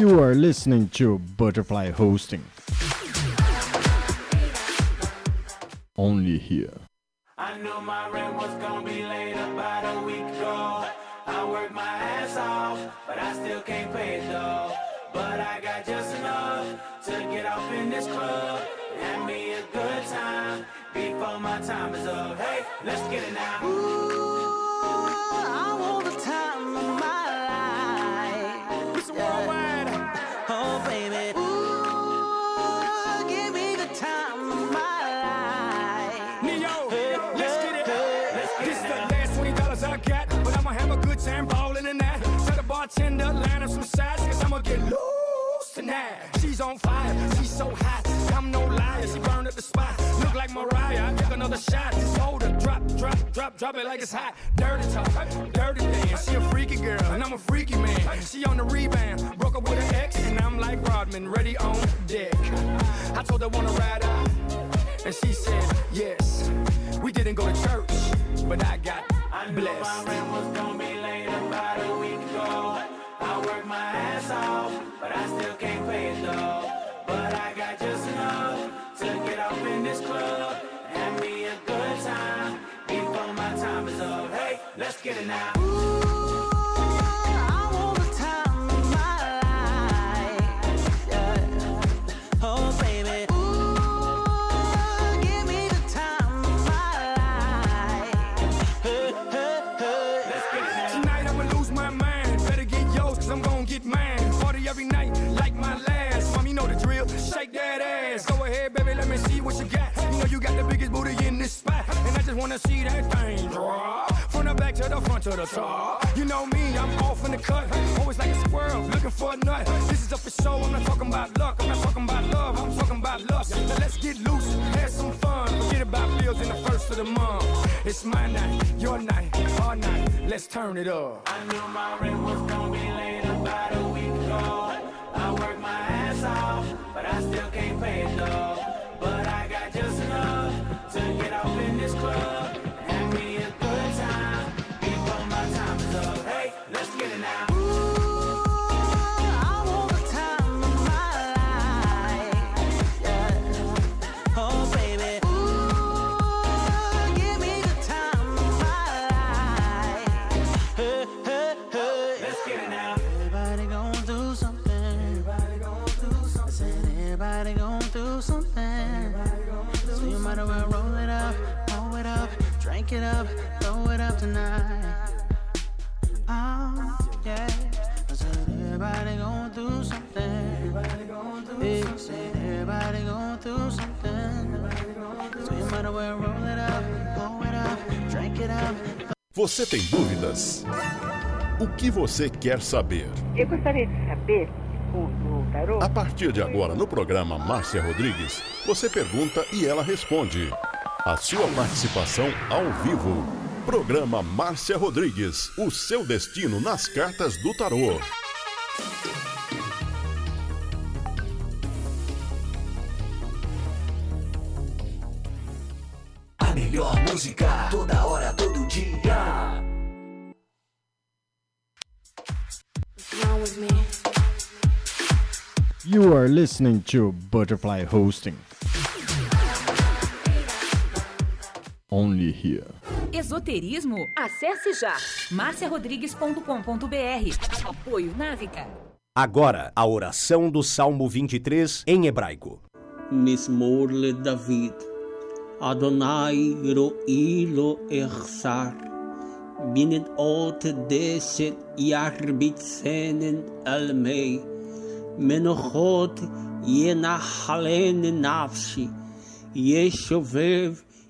You are listening to Butterfly Hosting. Only here. I knew my rent was gonna be late about a week ago. I worked my ass off, but I still can't pay it though. But I got just enough to get off in this club. Have me a good time before my time is up. Hey, let's get it now. I She's on fire, she's so hot. I'm no liar, she burned up the spot. Look like Mariah, I took another shot. Hold her, drop, drop, drop, drop it like it's hot. Dirty talk, dirty dance. She a freaky girl, and I'm a freaky man. She on the rebound, broke up with her ex, and I'm like Rodman, ready on deck. I told her wanna ride out. And she said, yes. We didn't go to church, but I got I knew my blessed. rent was gonna be late about a week ago. I worked my ass off, but I still can't pay it though. But I got just enough to get off in this club. Have me a good time before my time is up. Hey, let's get it now. You got the biggest booty in this spot. And I just wanna see that thing drop. From the back to the front to the top. You know me, I'm off in the cut. Always like a squirrel, looking for a nut. This is up for show, I'm not talking about luck. I'm not talking about love, I'm talking about lust. Now let's get loose, have some fun. Forget about bills in the first of the month. It's my night, your night, our night. Let's turn it up. I knew my rent was gonna be late about a week ago. I worked my ass off, but I still can't pay it drink it up, throw it up tonight. Oh, yeah. I said everybody gon' do something. Everybody do yeah, something. Said everybody gon' do something. So you might as well roll it up, roll it up, drink it up. Você tem dúvidas? O que você quer saber? Eu gostaria de saber, o, o tarô, A partir de agora, no programa Márcia Rodrigues, você pergunta e ela responde. A sua participação ao vivo. Programa Márcia Rodrigues, o seu destino nas cartas do tarô. A melhor música, toda hora, todo dia. You are listening to Butterfly Hosting. Only Here. Esoterismo? Acesse já marciarodrigues.com.br. Apoio Návica. Agora, a oração do Salmo 23 em hebraico. Mismorle David. Adonai roilo echsar. Binet ot deset yarbitzenen almei. Menochot yenachalen nafshi. Yeshovev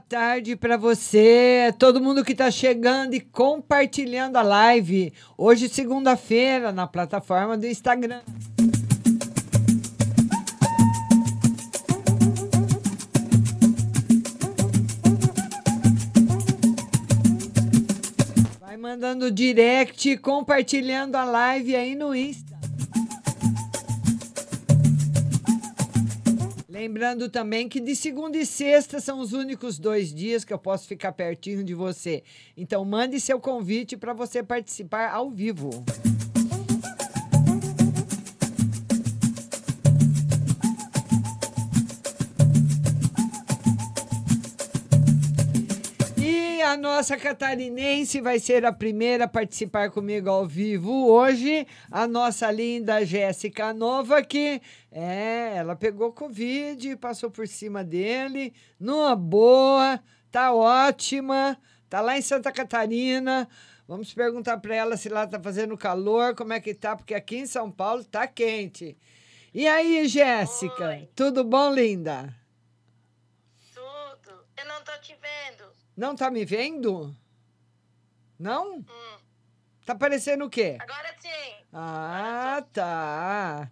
Boa tarde para você, todo mundo que está chegando e compartilhando a live. Hoje, segunda-feira, na plataforma do Instagram. Vai mandando direct, compartilhando a live aí no Insta. Lembrando também que de segunda e sexta são os únicos dois dias que eu posso ficar pertinho de você. Então mande seu convite para você participar ao vivo. A nossa catarinense vai ser a primeira a participar comigo ao vivo hoje. A nossa linda Jéssica Nova, que é, ela pegou Covid, passou por cima dele, numa boa, tá ótima, tá lá em Santa Catarina. Vamos perguntar para ela se lá tá fazendo calor, como é que tá, porque aqui em São Paulo tá quente. E aí, Jéssica? Tudo bom, linda? Tudo. Eu não tô te vendo. Não tá me vendo? Não? Hum. Tá parecendo o quê? Agora sim. Ah, tá.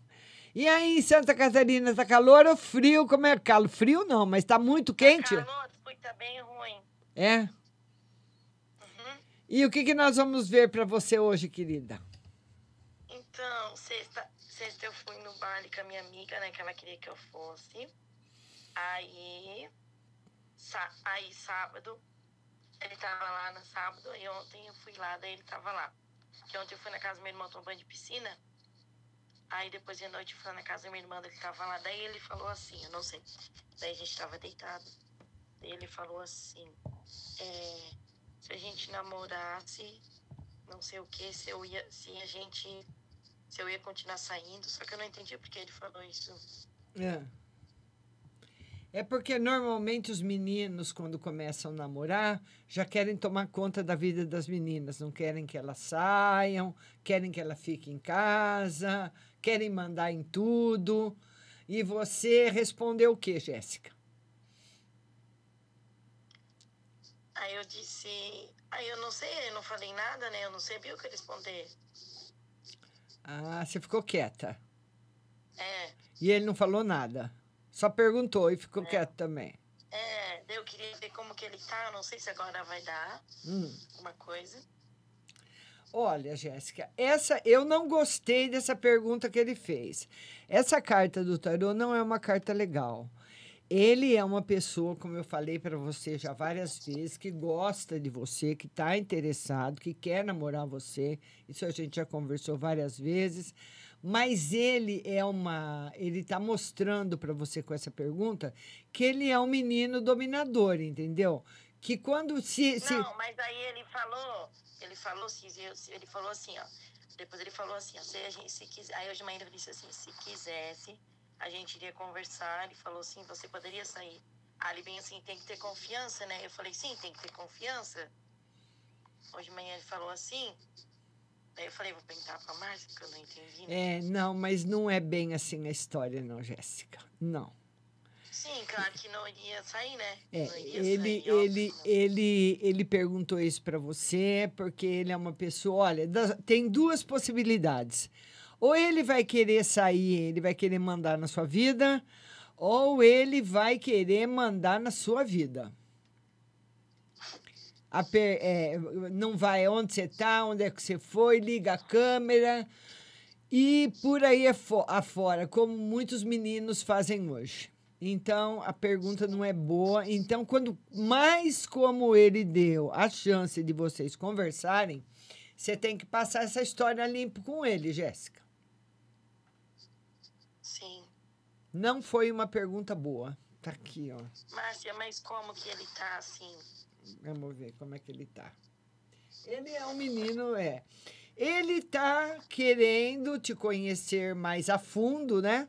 E aí, em Santa Catarina, tá calor ou frio? Como é calor? Frio não, mas tá muito quente? Calor, fui tá bem ruim. É? Uhum. E o que, que nós vamos ver para você hoje, querida? Então, sexta, sexta eu fui no baile com a minha amiga, né? Que ela queria que eu fosse. Aí, aí sábado, ele tava lá no sábado, e ontem eu fui lá, daí ele tava lá. Que ontem eu fui na casa do meu irmão tomar banho de piscina. Aí depois de noite eu fui na casa da minha irmã, ele tava lá. Daí ele falou assim, eu não sei. Daí a gente tava deitado. Daí ele falou assim, é, se a gente namorasse, não sei o que, se eu ia, se a gente, se eu ia continuar saindo, só que eu não entendi porque ele falou isso. É. É porque normalmente os meninos, quando começam a namorar, já querem tomar conta da vida das meninas. Não querem que elas saiam, querem que ela fique em casa, querem mandar em tudo. E você respondeu o quê, Jéssica? Aí eu disse, aí eu não sei, eu não falei nada, né? Eu não sabia o que responder. Ah, você ficou quieta. É, E ele não falou nada. Só perguntou e ficou quieto também. é, eu queria ver como que ele tá, não sei se agora vai dar Hum. alguma coisa. Olha, Jéssica, essa eu não gostei dessa pergunta que ele fez. Essa carta do tarô não é uma carta legal. Ele é uma pessoa, como eu falei para você já várias vezes, que gosta de você, que está interessado, que quer namorar você. Isso a gente já conversou várias vezes. Mas ele é uma, ele está mostrando para você com essa pergunta que ele é um menino dominador, entendeu? Que quando se, se... Não, mas aí ele falou, ele falou, ele falou assim, ó. Depois ele falou assim, ó, se a gente se quiser. Aí hoje de manhã ele disse assim, se quisesse, a gente iria conversar. Ele falou assim, você poderia sair. Ele bem assim, tem que ter confiança, né? Eu falei, sim, tem que ter confiança. Hoje de manhã ele falou assim. Daí eu falei, vou perguntar pra Márcia, que eu não entendi. né? É, não, mas não é bem assim a história, não, Jéssica. Não. Sim, claro que não iria sair, né? É, ele, sair, óbvio. ele, ele, ele perguntou isso para você porque ele é uma pessoa. Olha, tem duas possibilidades. Ou ele vai querer sair, ele vai querer mandar na sua vida, ou ele vai querer mandar na sua vida. A é, não vai onde você está, onde é que você foi, liga a câmera e por aí afo- afora, como muitos meninos fazem hoje. Então, a pergunta não é boa. Então, quando mais como ele deu a chance de vocês conversarem, você tem que passar essa história limpo com ele, Jéssica. Sim. Não foi uma pergunta boa. Tá aqui, ó. Márcia, mas como que ele tá assim? Vamos ver como é que ele tá. Ele é um menino, é. Ele tá querendo te conhecer mais a fundo, né?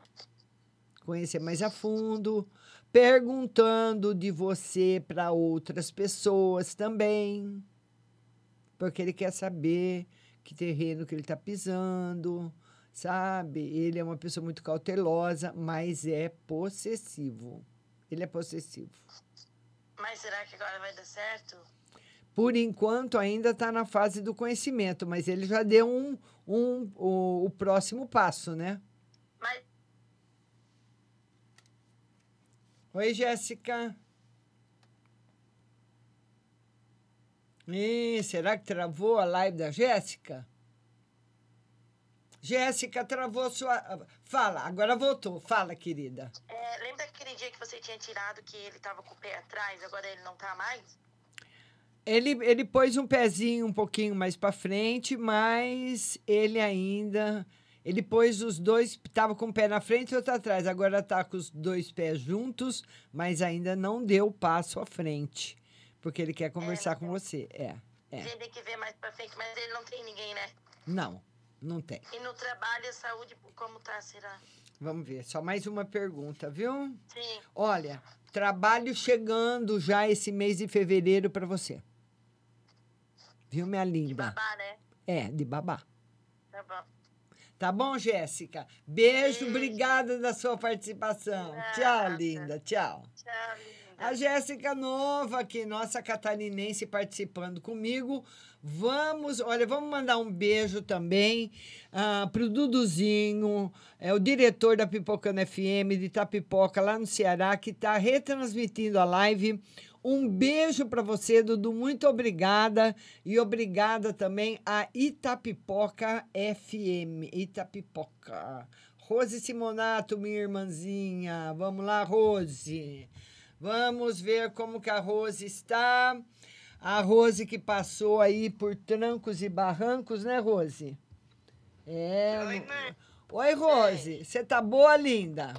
Conhecer mais a fundo, perguntando de você para outras pessoas também. Porque ele quer saber que terreno que ele tá pisando, sabe? Ele é uma pessoa muito cautelosa, mas é possessivo. Ele é possessivo. Mas será que agora vai dar certo? Por enquanto, ainda está na fase do conhecimento, mas ele já deu um, um, o, o próximo passo, né? Mas Oi, Jéssica. Ih, será que travou a live da Jéssica? Jéssica, travou sua. Fala, agora voltou. Fala, querida. é, lembra aquele dia que você tinha tirado que ele tava com o pé atrás, agora ele não tá mais? Ele, ele pôs um pezinho um pouquinho mais para frente, mas ele ainda. Ele pôs os dois, estava com o pé na frente e outro atrás. Agora está com os dois pés juntos, mas ainda não deu o passo à frente. Porque ele quer conversar com você. É, é. Ele tem que ver mais pra frente, mas ele não tem ninguém, né? Não, não tem. E no trabalho, a saúde, como tá, será? Vamos ver. Só mais uma pergunta, viu? Sim. Olha, trabalho chegando já esse mês de fevereiro para você. Viu, minha linda? Babá, né? É, de babá. Tá bom. Tá bom, Jéssica? Beijo, obrigada da sua participação. Tchau, linda. Tchau. Tchau, linda. A Jéssica Nova, aqui, nossa catarinense, participando comigo. Vamos, olha, vamos mandar um beijo também ah, pro Duduzinho, é o diretor da Pipocana FM de Itapipoca, lá no Ceará, que está retransmitindo a live. Um beijo para você, Dudu. Muito obrigada. E obrigada também a Itapipoca FM. Itapipoca. Rose Simonato, minha irmãzinha. Vamos lá, Rose. Vamos ver como que a Rose está. A Rose que passou aí por trancos e barrancos, né, Rose? É. Oi, mãe. Oi, Rose. Você tá boa, linda?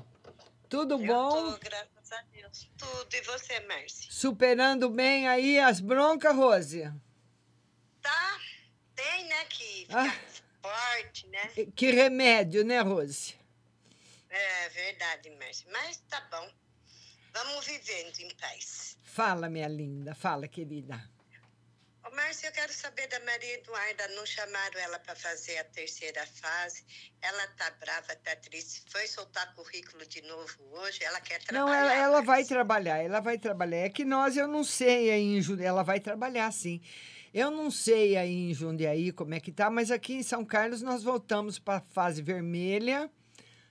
Tudo bom? Tô, graças a Deus. Tudo. E você, Márcia? Superando bem aí as broncas, Rose? Tá? Tem, né, que Ah. forte, né? Que remédio, né, Rose? É verdade, Márcia. Mas tá bom. Vamos vivendo em paz. Fala, minha linda. Fala, querida. Ô, Márcia, eu quero saber da Maria Eduarda. Não chamaram ela para fazer a terceira fase. Ela tá brava, tá triste. Foi soltar currículo de novo hoje. Ela quer trabalhar. Não, ela, ela vai trabalhar, ela vai trabalhar. É que nós, eu não sei aí em Jundiaí, ela vai trabalhar sim. Eu não sei aí em Jundiaí como é que tá, mas aqui em São Carlos nós voltamos para a fase vermelha.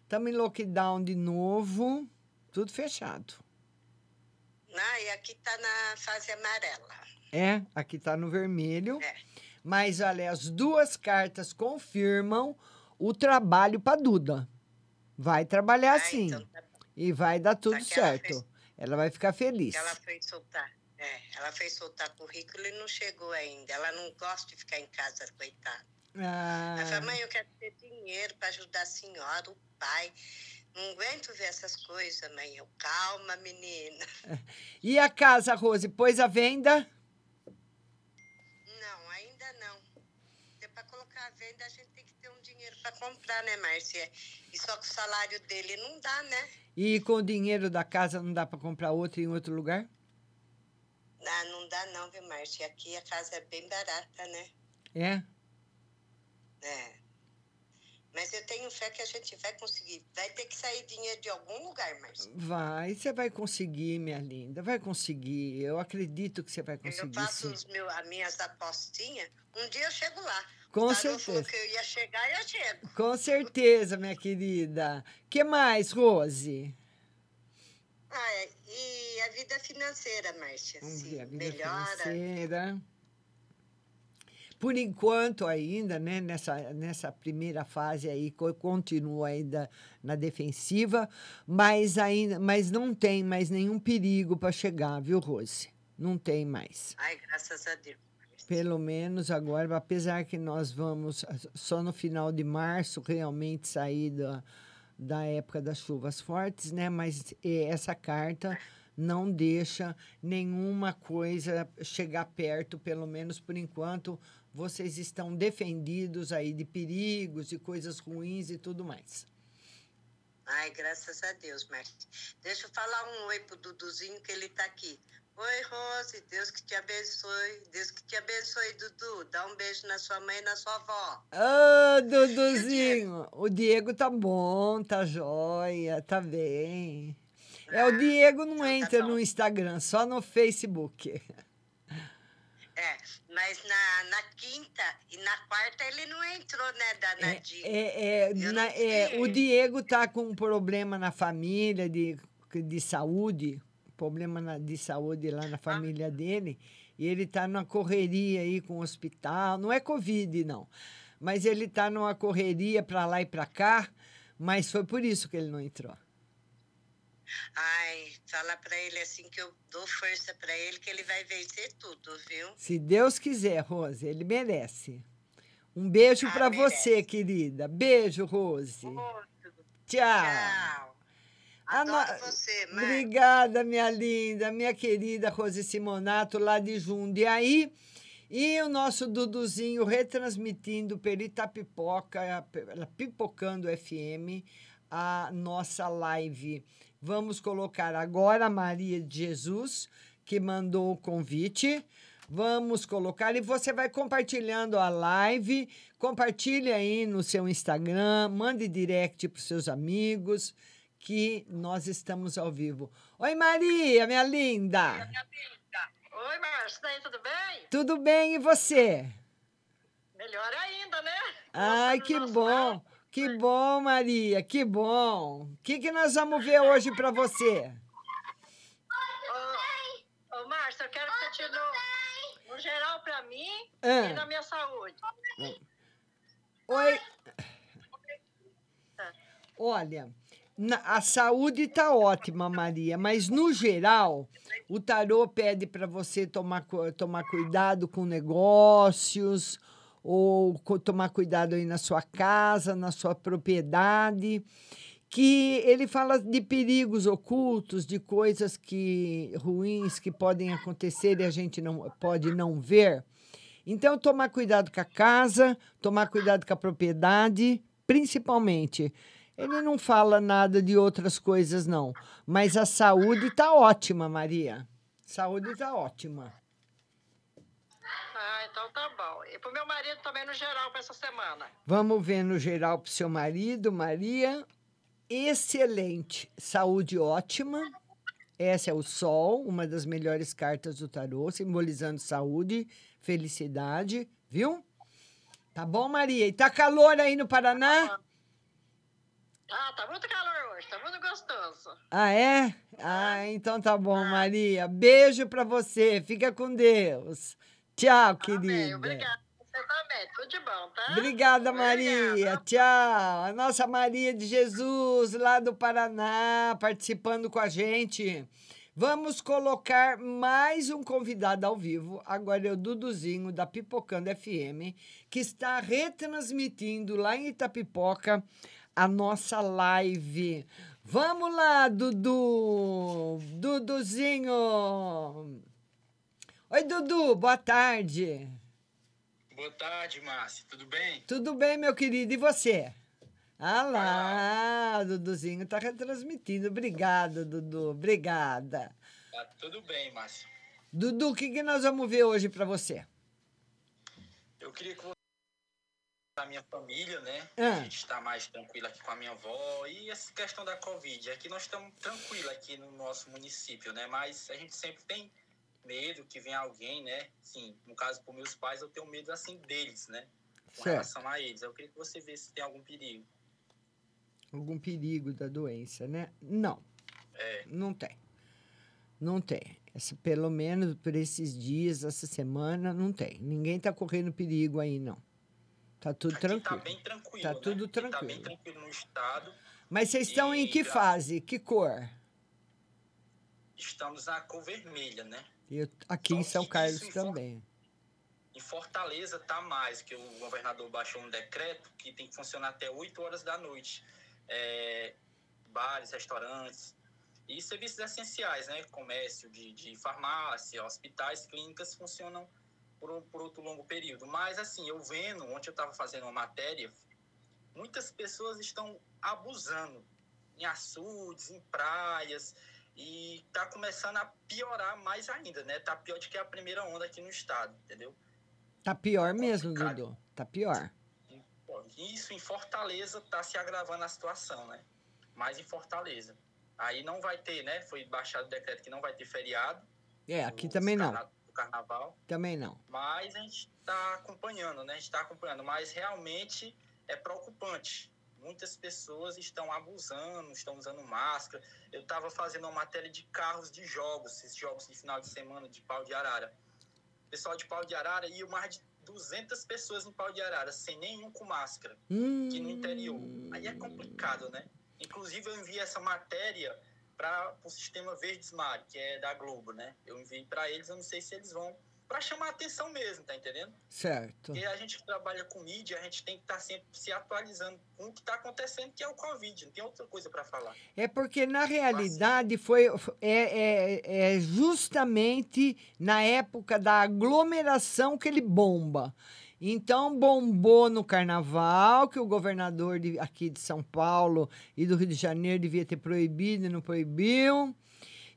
Estamos em lockdown de novo, tudo fechado. Ah, e aqui tá na fase amarela. É, aqui está no vermelho. É. Mas olha, as duas cartas confirmam o trabalho para Duda. Vai trabalhar Ah, sim. então tá. E vai dar tudo que ela certo. fez- Ela vai ficar feliz. Ela foi soltar. É, ela foi soltar currículo e não chegou ainda. Ela não gosta de ficar em casa, coitada. Ah, Ela fala, mãe, eu quero ter dinheiro para ajudar a senhora, o pai. Não aguento ver essas coisas, mãe. Eu, calma, menina. E a casa, Rose, pôs à venda? Não, ainda não. Para colocar a venda, a gente tem que ter um dinheiro para comprar, né, Márcia? E só que o salário dele não dá, né? E com o dinheiro da casa não dá para comprar outra em outro lugar? Ah, não dá não, viu, Márcia? Aqui a casa é bem barata, né? É? É. Mas eu tenho fé que a gente vai conseguir. Vai ter que sair dinheiro de algum lugar, Márcia. Vai, você vai conseguir, minha linda. Vai conseguir. Eu acredito que você vai Eu conseguir, faço sim. os meu, as minhas apostinhas. Um dia eu chego lá. Com o Tarô falou certeza. que eu ia chegar eu chego. Com certeza, minha querida. que mais, Rose? Ah, é, e a vida financeira, Márcia? Vamos se ver a vida melhora? financeira. Por enquanto ainda, né, nessa, nessa primeira fase aí, co- continua ainda na defensiva, mas ainda, mas não tem mais nenhum perigo para chegar, viu, Rose? Não tem mais. Ai, graças a Deus. Pelo menos agora, apesar que nós vamos só no final de março realmente sair da, da época das chuvas fortes, né? Mas eh, essa carta não deixa nenhuma coisa chegar perto, pelo menos por enquanto. Vocês estão defendidos aí de perigos, de coisas ruins e tudo mais. Ai, graças a Deus, Márcia. Deixa eu falar um oi pro Duduzinho, que ele tá aqui. Oi, Rose, Deus que te abençoe. Deus que te abençoe, Dudu. Dá um beijo na sua mãe e na sua avó. Ah, Duduzinho, o Diego tá bom, tá jóia, tá bem. É, o Diego não entra no Instagram, só no Facebook. É, mas na, na quinta e na quarta ele não entrou, né, da Nadine? É, é, na- é, o Diego tá com um problema na família de, de saúde, problema na- de saúde lá na família dele, e ele tá numa correria aí com o hospital. Não é Covid, não, mas ele tá numa correria para lá e para cá, mas foi por isso que ele não entrou. Ai, fala pra ele assim que eu dou força pra ele, que ele vai vencer tudo, viu? Se Deus quiser, Rose, ele merece. Um beijo Ah, para você, querida. Beijo, Rose. Tchau. A no- Adoro você, mãe. Obrigada, minha linda, minha querida Rose Simonato, lá de Jundiaí. E o nosso Duduzinho retransmitindo pela Itapipoca, pela Pipocando FM, a nossa live. Vamos colocar agora a Maria de Jesus, que mandou o convite. Vamos colocar e você vai compartilhando a live. Compartilhe aí no seu Instagram, mande direct para os seus amigos, que nós estamos ao vivo. Oi, Maria, minha linda. Oi, Márcio, daí tudo bem? Tudo bem e você? Melhor ainda, né? Ai, que bom. Que bom, Maria, que bom. O que, que nós vamos ver hoje para você? Ô, ô Márcio, eu quero que você tire no, no geral pra mim Ah. e na minha saúde. Oi. Olha, na- a saúde está ótima, Maria, mas no geral, o tarô pede para você tomar, tomar cuidado com negócios, ou tomar cuidado aí na sua casa, na sua propriedade, que ele fala de perigos ocultos, de coisas que ruins que podem acontecer e a gente não pode não ver. Então, tomar cuidado com a casa, tomar cuidado com a propriedade, principalmente. Ele não fala nada de outras coisas, não. Mas a saúde está ótima, Maria. Saúde está ótima. Ah, então tá bom. E pro meu marido também no geral pra essa semana. Vamos ver no geral para o seu marido, Maria. Excelente. Saúde ótima. Essa é o Sol, uma das melhores cartas do tarô, simbolizando saúde, felicidade, viu? Tá bom, Maria? E tá calor aí no Paraná? Ah, tá muito calor hoje, tá muito gostoso. Ah, é? Ah, então tá bom, Maria. Beijo pra você. Fica com Deus. Tchau, querida. Obrigada. Você também, tudo de bom, tá? Obrigada, Maria. Tchau. A nossa Maria de Jesus, lá do Paraná, participando com a gente. Vamos colocar mais um convidado ao vivo. Agora é o Duduzinho, da Pipocando FM, que está retransmitindo lá em Itapipoca a nossa live. Vamos lá, Dudu! Duduzinho! Oi, Dudu, boa tarde. Boa tarde, Márcia. Tudo bem? Tudo bem, meu querido? E você? Ah lá, o Duduzinho está retransmitindo. Obrigada, Dudu. Obrigada. Tá tudo bem, Márcia. Dudu, o que, que nós vamos ver hoje para você? Eu queria que você da minha família, né? Ah. A gente está mais tranquilo aqui com a minha avó e essa questão da Covid. Aqui nós estamos tranquilos aqui no nosso município, né? Mas a gente sempre tem medo que venha alguém, né? Sim, no caso, por meus pais, eu tenho medo assim deles, né? Com Certo. relação a eles. Eu queria que você visse se tem algum perigo. Algum perigo da doença, né? Não. É. Não tem. Não tem. Essa, pelo menos por esses dias, essa semana, não tem. Ninguém está correndo perigo aí, não. Tá tudo Aqui tranquilo. tá bem tranquilo. Tá né? tudo Aqui Tá bem tranquilo. tranquilo no estado. Mas vocês estão em que fase? Que cor? Estamos na cor vermelha, né? Eu, aqui em São Carlos informa- também. Em Fortaleza tá mais, que o governador baixou um decreto que tem que funcionar até 8 horas da noite. É, bares, restaurantes e serviços essenciais, né? Comércio de, de farmácia, hospitais, clínicas funcionam por, um- por outro longo período. Mas assim, eu vendo, ontem eu estava fazendo uma matéria, muitas pessoas estão abusando em açudes, em praias, e tá começando a piorar mais ainda, né? Tá pior do que a primeira onda aqui no estado, entendeu? Tá pior mesmo, Dudu. Tá pior. Isso em Fortaleza tá se agravando a situação, né? Mais em Fortaleza. Aí não vai ter, né? Foi baixado o decreto que não vai ter feriado. É, aqui também não. do carnaval. Também não. Mas a gente está acompanhando, né? A gente está acompanhando. Mas realmente é preocupante. Muitas pessoas estão abusando, estão usando máscara. Eu estava fazendo uma matéria de carros de jogos, esses jogos de final de semana de pau de arara. O pessoal de pau de arara ia mais de 200 pessoas em pau de arara, sem nenhum com máscara, aqui no interior. Aí é complicado, né? Inclusive, eu enviei essa matéria para o sistema Verdes Mar, que é da Globo, né? Eu enviei para eles, eu não sei se eles vão. Para chamar a atenção mesmo, tá entendendo? Certo. Porque a gente trabalha com mídia, a gente tem que estar sempre se atualizando com o que está acontecendo, que é o Covid. Não tem outra coisa para falar. É porque, na realidade, foi, é, é, é justamente na época da aglomeração que ele bomba. Então, bombou no carnaval, que o governador de, aqui de São Paulo e do Rio de Janeiro devia ter proibido e não proibiu.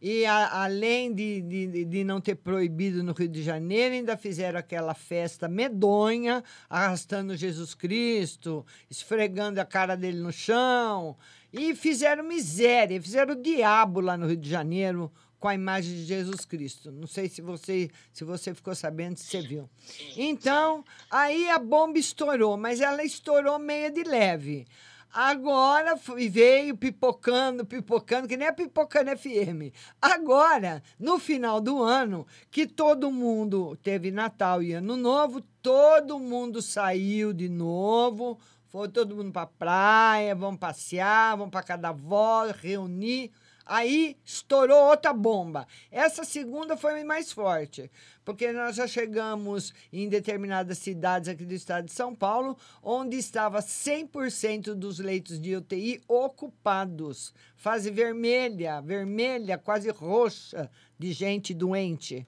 E a- além de, de, de não ter proibido no Rio de Janeiro, ainda fizeram aquela festa medonha, arrastando Jesus Cristo, esfregando a cara dele no chão. E fizeram miséria, fizeram o diabo lá no Rio de Janeiro com a imagem de Jesus Cristo. Não sei se você, se você ficou sabendo, se você viu. Então, aí a bomba estourou, mas ela estourou meia de leve. Agora veio pipocando, pipocando, que nem a pipocando FM. Agora, no final do ano, que todo mundo teve Natal e Ano Novo, todo mundo saiu de novo, foi todo mundo para praia, vamos passear, vamos para cada avó, reunir. Aí estourou outra bomba. Essa segunda foi mais forte, porque nós já chegamos em determinadas cidades aqui do estado de São Paulo, onde estava 100% dos leitos de UTI ocupados. Fase vermelha, vermelha, quase roxa de gente doente.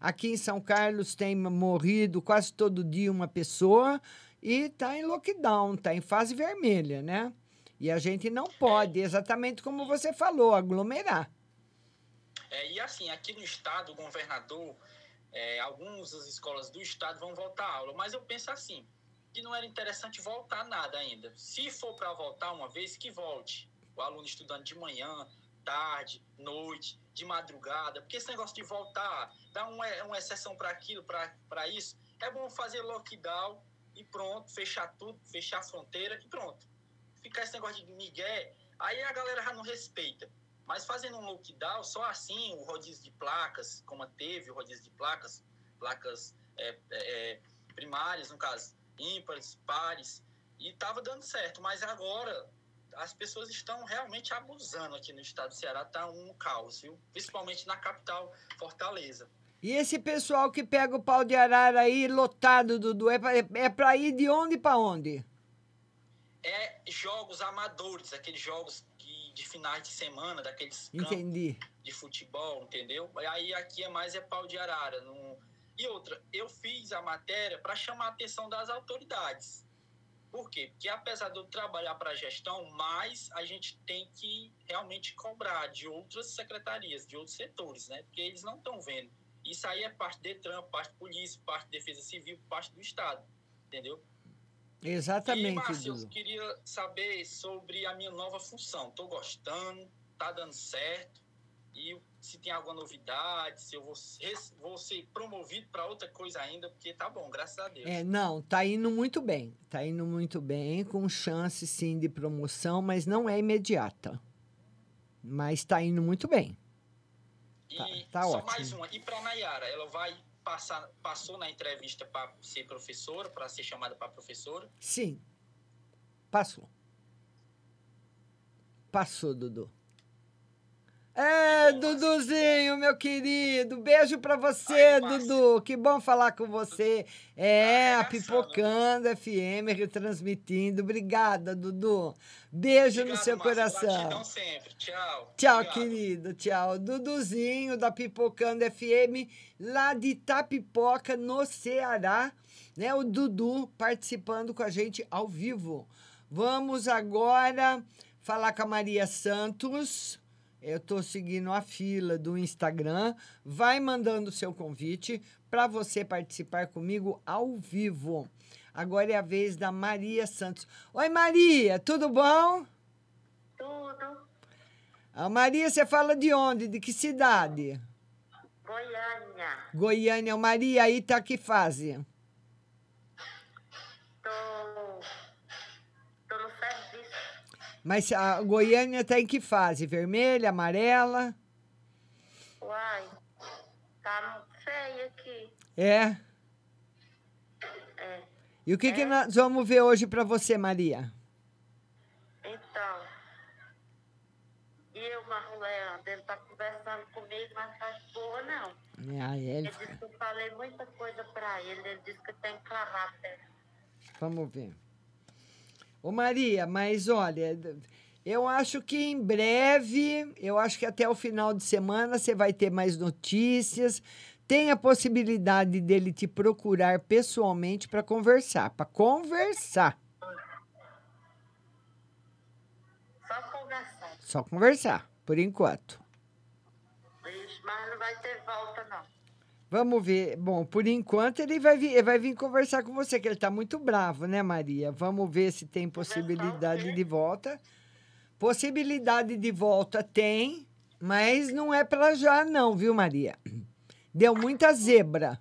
Aqui em São Carlos tem morrido quase todo dia uma pessoa e está em lockdown, está em fase vermelha, né? E a gente não pode, exatamente como você falou, aglomerar. É, e assim, aqui no estado, o governador, é, algumas das escolas do estado vão voltar à aula, mas eu penso assim, que não era interessante voltar nada ainda. Se for para voltar uma vez, que volte. O aluno estudando de manhã, tarde, noite, de madrugada, porque esse negócio de voltar, dar uma, uma exceção para aquilo, para isso, é bom fazer lockdown e pronto, fechar tudo, fechar a fronteira e pronto. Ficar esse negócio de migué, aí a galera já não respeita. Mas fazendo um lockdown, só assim, o rodízio de placas, como teve o rodízio de placas, placas é, é, primárias, no caso, ímpares, pares, e estava dando certo. Mas agora as pessoas estão realmente abusando aqui no estado do Ceará, tá um caos, viu? Principalmente na capital, Fortaleza. E esse pessoal que pega o pau de arara aí lotado, Dudu, é pra, é ir de onde para onde? É jogos amadores, aqueles jogos que, de finais de semana, daqueles Entendi. campos de futebol, entendeu? Aí aqui é mais é pau de arara. Não... E outra, eu fiz a matéria para chamar a atenção das autoridades. Por quê? Porque apesar de eu trabalhar para a gestão, mais a gente tem que realmente cobrar de outras secretarias, de outros setores, né? Porque eles não estão vendo. Isso aí é parte do Detran, parte polícia, parte da defesa civil, parte do Estado, entendeu? Exatamente, E, Márcio, eu queria saber sobre a minha nova função. Estou gostando, tá dando certo. E se tem alguma novidade, se eu vou, vou ser promovido para outra coisa ainda, porque tá bom, graças a Deus. É, não, tá indo muito bem. Tá indo muito bem, com chance sim de promoção, mas não é imediata. Mas está indo muito bem. Tá, tá Só ótimo. mais uma. E para Nayara, ela vai passar, passou na entrevista para ser professora, para ser chamada para professora? Sim. Passou. Passou, Dudu. É, Duduzinho, meu querido. Beijo pra você, Dudu. Que bom falar com você. É, a Pipocando FM retransmitindo. Obrigada, Dudu. Beijo no seu coração. Gratidão sempre. Tchau. Tchau, Obrigado. querido. Tchau. Duduzinho da Pipocando FM, lá de Itapipoca, no Ceará. Né? O Dudu participando com a gente ao vivo. Vamos agora falar com a Maria Santos. Eu estou seguindo a fila do Instagram. Vai mandando o seu convite para você participar comigo ao vivo. Agora é a vez da Maria Santos. Oi, Maria, tudo bom? Tudo. A Maria, você fala de onde? De que cidade? Goiânia. Goiânia. Maria, aí tá que fase? Tô. Tô no serviço. Mas a Goiânia tá em que fase? Vermelha, amarela? Uai. Tá feio aqui. É. É. E o que, que nós vamos ver hoje para você, Maria? Então. E Marlon Leandro, ele tá conversando comigo, mas tá de boa, não. Ah, ele... Ele disse que eu falei muita coisa pra ele. Ele disse que tem que clamar até. Vamos ver. Ô, Maria, mas olha, eu acho que em breve, eu acho que até o final de semana você vai ter mais notícias. Tem a possibilidade dele te procurar pessoalmente para conversar. Para conversar. Só conversar. Só conversar, por enquanto. Mas não vai ter volta, não. Vamos ver. Bom, por enquanto ele vai vir, ele vai vir conversar com você, que ele está muito bravo, né, Maria? Vamos ver se tem possibilidade de volta. Possibilidade de volta tem, mas não é para já, não, viu, Maria? Deu muita zebra.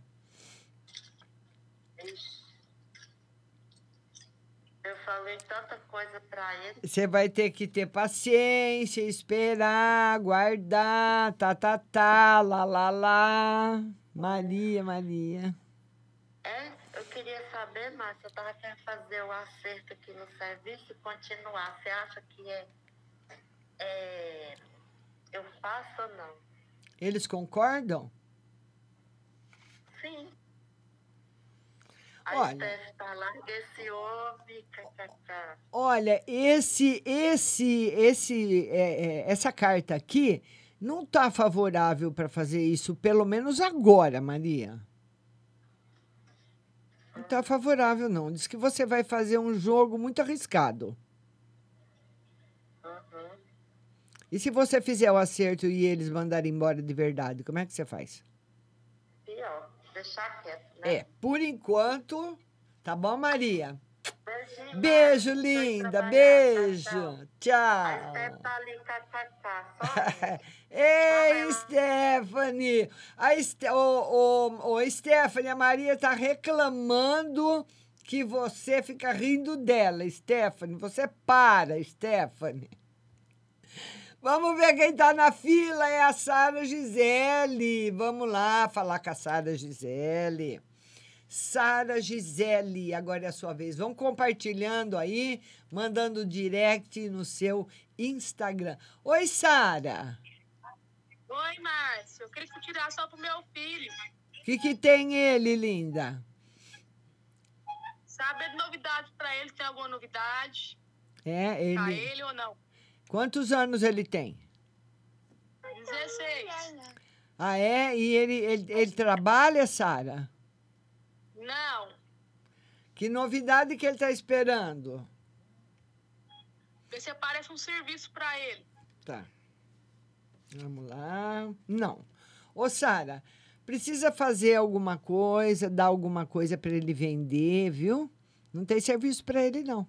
Eu falei tanta coisa pra ele. Você vai ter que ter paciência, esperar, aguardar, tá, tá, tá, lá, lá, lá. Maria, Maria. É, eu queria saber, Márcia, eu tava querendo fazer o acerto aqui no serviço e continuar. Você acha que é, é eu faço ou não? Eles concordam? Sim. A Olha. Tá lá, esse homem. Olha, esse, esse, esse, é, é, essa carta aqui não está favorável para fazer isso, pelo menos agora, Maria. Não está favorável, não. Diz que você vai fazer um jogo muito arriscado. E se você fizer o acerto e eles mandarem embora de verdade, como é que você faz? Pior, deixar quieto, né? É, por enquanto, tá bom, Maria? Beijinho, Beijo, linda. Beijo. A Tchau. Ei, Stephanie! A Ste ô, ô, ô, Stephanie, a Maria tá reclamando que você fica rindo dela, Stephanie. Você para, Stephanie. Vamos ver quem tá na fila, é a Sara Gisele. Vamos lá falar com a Sara Gisele. Sara Gisele, agora é a sua vez. Vão compartilhando aí, mandando direct no seu Instagram. Oi, Sara. Oi, Márcio. Eu queria tirasse só pro meu filho. O que, que tem ele, linda? Saber de novidade pra ele, tem alguma novidade? É, Pra ele. ele ou não? Quantos anos ele tem? 16. Ah, é? E ele, ele, ele trabalha, Sara? Não. Que novidade que ele está esperando? Vê se aparece um serviço pra ele. Tá. Vamos lá. Não. Ô, Sara, precisa fazer alguma coisa, dar alguma coisa para ele vender, viu? Não tem serviço para ele, não.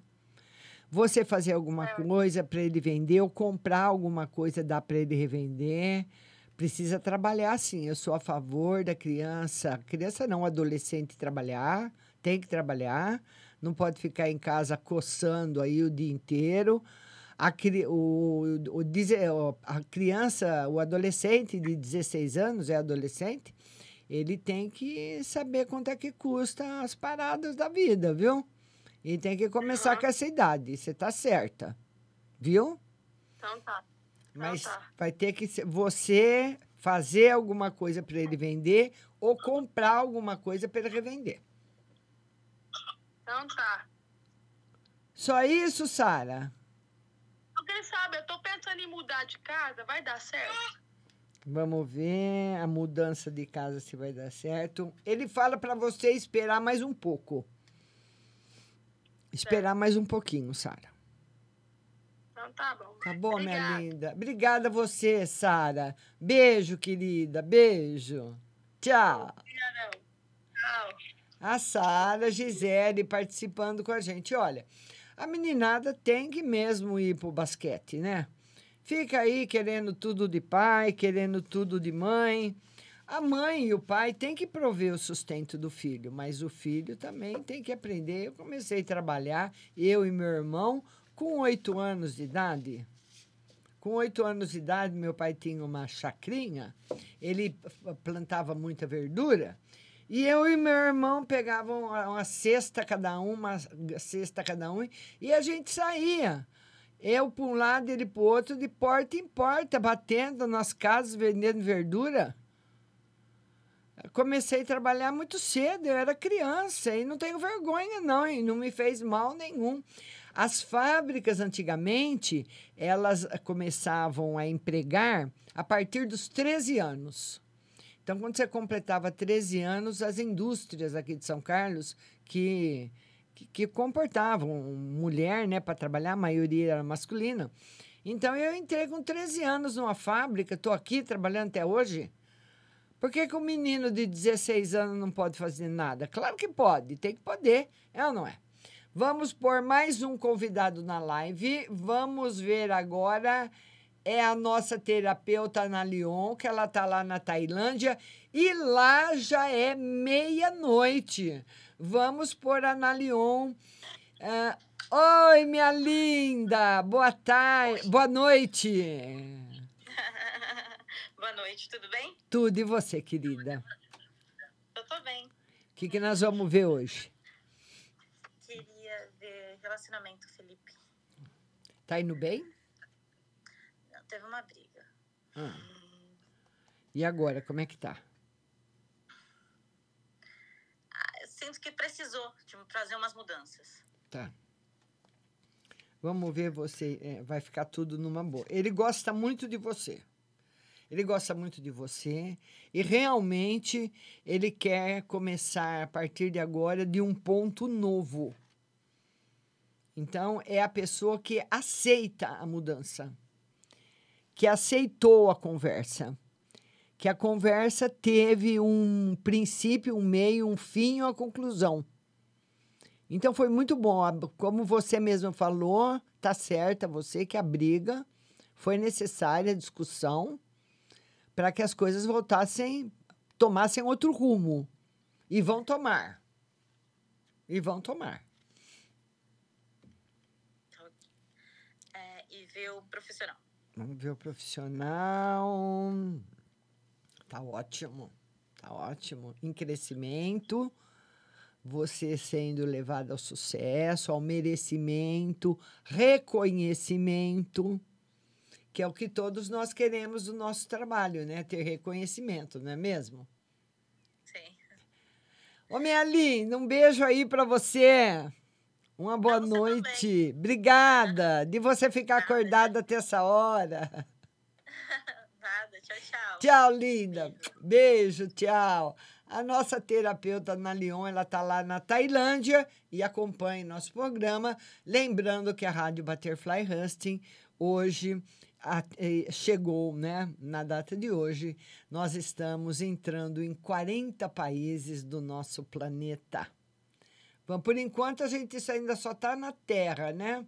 Você fazer alguma coisa para ele vender ou comprar alguma coisa, dá para ele revender. Precisa trabalhar, sim. Eu sou a favor da criança, criança não, adolescente trabalhar, tem que trabalhar, não pode ficar em casa coçando aí o dia inteiro. A, o, o, o- a criança, o adolescente de 16 anos, é adolescente, ele tem que saber quanto é que custa as paradas da vida, viu? E tem que começar com essa idade. Você tá certa, viu? Então tá. Mas vai ter que você fazer alguma coisa para ele vender ou comprar alguma coisa para ele revender. Então tá. Só isso, Sara? Saber, eu tô pensando em mudar de casa, vai dar certo? Vamos ver a mudança de casa se vai dar certo. Ele fala para você esperar mais um pouco. Esperar mais um pouquinho, Sara. Então tá bom. Tá bom, minha Obrigada. linda? Obrigada a você, Sara. Beijo, querida. Beijo. Tchau. Tchau. A Sara Gisele participando com a gente. Olha, a meninada tem que mesmo ir pro basquete, né? Fica aí querendo tudo de pai, querendo tudo de mãe. A mãe e o pai têm que prover o sustento do filho, mas o filho também tem que aprender. Eu comecei a trabalhar, eu e meu irmão, com oito anos de idade. Com oito anos de idade, meu pai tinha uma chacrinha, ele plantava muita verdura, e eu e meu irmão pegavam uma, cesta cada um, uma cesta cada um, e a gente saía. Eu para um lado, ele para o outro, de porta em porta, batendo nas casas, vendendo verdura. Comecei a trabalhar muito cedo, eu era criança e não tenho vergonha, não, e não me fez mal nenhum. As fábricas, antigamente, elas começavam a empregar a partir dos 13 anos. Então, quando você completava 13 anos, as indústrias aqui de São Carlos, que, que, que comportavam mulher né, para trabalhar, a maioria era masculina. Então, eu entrei com 13 anos numa fábrica, estou aqui trabalhando até hoje. Por que, que um menino de 16 anos não pode fazer nada? Claro que pode, tem que poder, é ou não é? Vamos pôr mais um convidado na live. Vamos ver agora. É a nossa terapeuta Ana Lyon, que ela está lá na Tailândia. E lá já é meia-noite. Vamos pôr a Ana Lyon. Ah, Oi, minha linda! Boa tarde, boa noite. Boa noite, tudo bem? Tudo e você, querida? Eu tô bem. O que, que nós vamos ver hoje? Queria ver relacionamento, Felipe. Tá indo bem? Teve uma briga. Ah. E agora, como é que tá? Ah, eu sinto que precisou de trazer umas mudanças. Tá. Vamos ver você. é, vai ficar tudo numa boa. Ele gosta muito de você. Ele gosta muito de você e realmente ele quer começar a partir de agora de um ponto novo. Então, é a pessoa que aceita a mudança, que aceitou a conversa, que a conversa teve um princípio, um meio, um fim e uma conclusão. Então foi muito bom. Como você mesmo falou, tá certa você que a briga foi necessária, a discussão, para que as coisas voltassem, tomassem outro rumo. E vão tomar. E vão tomar. É, e ver o profissional. Vamos ver o profissional. Tá ótimo. Tá ótimo. Em crescimento. Você sendo levado ao sucesso, ao merecimento, reconhecimento, que é o que todos nós queremos do nosso trabalho, né? Ter reconhecimento, não é mesmo? Sim. Ô, minha linda, um beijo aí para você. Uma boa noite. Obrigada de você ficar acordada até essa hora. Nada, tchau, tchau. Tchau, linda. Beijo, tchau. A nossa terapeuta na Lyon, ela está lá na Tailândia e acompanha nosso programa. Lembrando que a Rádio Butterfly Husting hoje a- eh, chegou, né? Na data de hoje, nós estamos entrando em 40 países do nosso planeta. Bom, por enquanto, a gente isso ainda só está na Terra, né?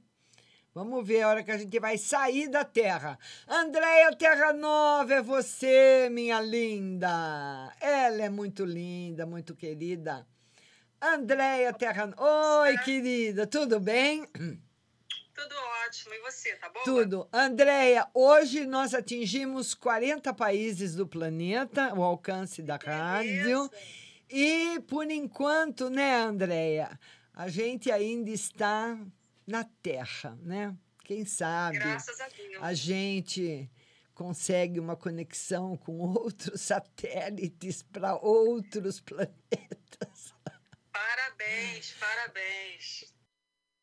Vamos ver a hora que a gente vai sair da Terra. Andréia Terra Nova, é você, minha linda. Ela é muito linda, muito querida. Andréia Terra Oi, querida, tudo bem? Tudo ótimo. E você, tá bom? Tudo. Andréia, hoje nós atingimos 40 países do planeta, o alcance da rádio. E, por enquanto, né, Andréia, a gente ainda está na Terra, né? Quem sabe Graças a Deus. a gente consegue uma conexão com outros satélites para outros planetas. Parabéns, parabéns.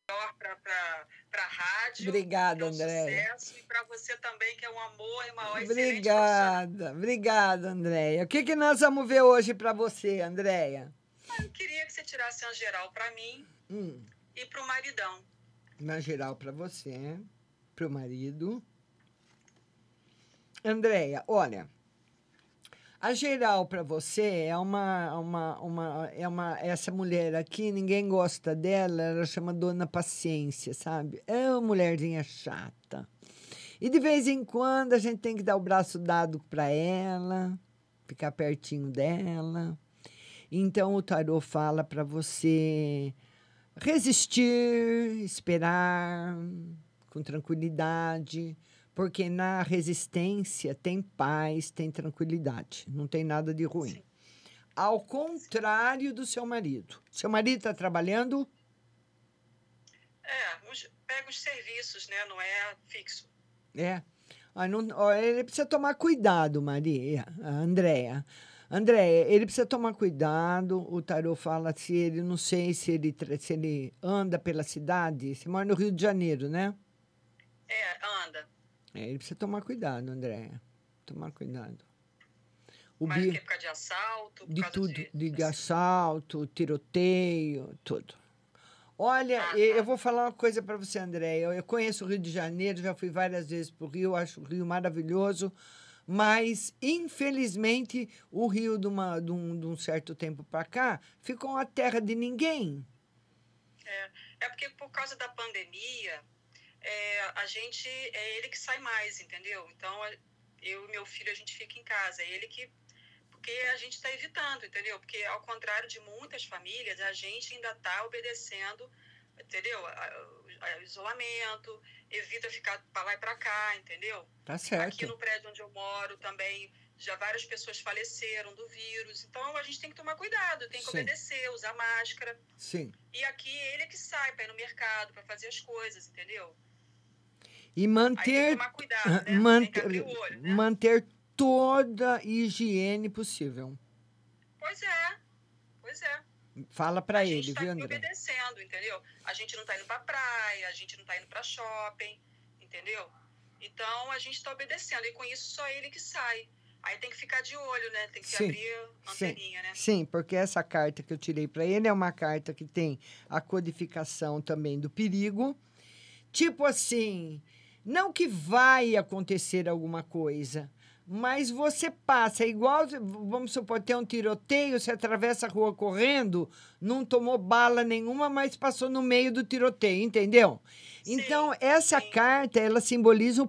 Melhor para a rádio. Obrigada, é um Andréia. Sucesso, e para você também, que é um amor e uma Obrigada, obrigada, Andréia. O que, que nós vamos ver hoje para você, Andréia? profissional. Eu queria que você tirasse uma geral para mim Hum, e para o maridão. na geral para você, para o marido. Andréia, olha, a geral para você é uma, uma, uma, é uma. Essa mulher aqui, ninguém gosta dela, ela chama Dona Paciência, sabe? É uma mulherzinha chata. E de vez em quando a gente tem que dar o braço dado para ela, ficar pertinho dela. Então o tarô fala para você resistir, esperar com tranquilidade, porque na resistência tem paz, tem tranquilidade, não tem nada de ruim. Ao contrário do seu marido. Seu marido está trabalhando? É, os- pega os serviços, né? Não é fixo. É. Ah, não, ó, ele precisa tomar cuidado, Maria, Andréia. Andréia, ele precisa tomar cuidado. O tarô fala se ele, não sei se ele, se ele anda pela cidade. Você mora no Rio de Janeiro, né? É, anda. É, ele precisa tomar cuidado, Andréia. Tomar cuidado. O Mas é por causa de assalto, de tudo, de... de, assalto, tiroteio, tudo. Olha, e- eu vou falar uma coisa para você, Andréia. Eu, eu conheço o Rio de Janeiro, já fui várias vezes para o Rio, acho o Rio maravilhoso, mas, infelizmente, o Rio, de, uma, de, um, de um certo tempo para cá, ficou uma terra de ninguém. É, é porque por causa da pandemia, é, a gente é ele que sai mais, entendeu? Então eu e meu filho a gente fica em casa, é ele que porque a gente está evitando, entendeu? Porque ao contrário de muitas famílias, a gente ainda está obedecendo, entendeu? A- isolamento, evita ficar para lá e para cá, entendeu? Tá certo. Aqui no prédio onde eu moro também já várias pessoas faleceram do vírus, então a gente tem que tomar cuidado, tem que Sim. obedecer, usar máscara. Sim. E aqui ele é que sai para ir no mercado, para fazer as coisas, entendeu? E manter, cuidado, né? Manter, olho, né? manter toda a higiene possível. Pois é, pois é. Fala para ele, tá viu, André? obedecendo, entendeu? A gente não tá indo pra praia, a gente não tá indo pra shopping, entendeu? Então a gente tá obedecendo e com isso só ele que sai. Aí tem que ficar de olho, né? Tem que Sim, abrir a Sim, anteninha, né? sim, porque essa carta que eu tirei para ele é uma carta que tem a codificação também do perigo. Tipo assim, não que vai acontecer alguma coisa, mas você passa, é igual, vamos supor, tem um tiroteio, você atravessa a rua correndo, não tomou bala nenhuma, mas passou no meio do tiroteio, entendeu? então, essa carta, ela simboliza o,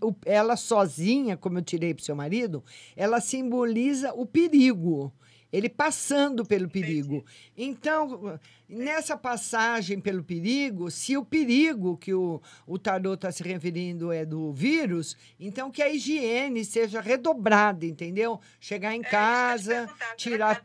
o- ela sozinha, como eu tirei para seu marido, ela simboliza o perigo. Ele passando pelo perigo. Então, nessa passagem pelo perigo, se o perigo que o, o tarô está se referindo é do vírus, então que a higiene seja redobrada, entendeu? Chegar em casa, tirar,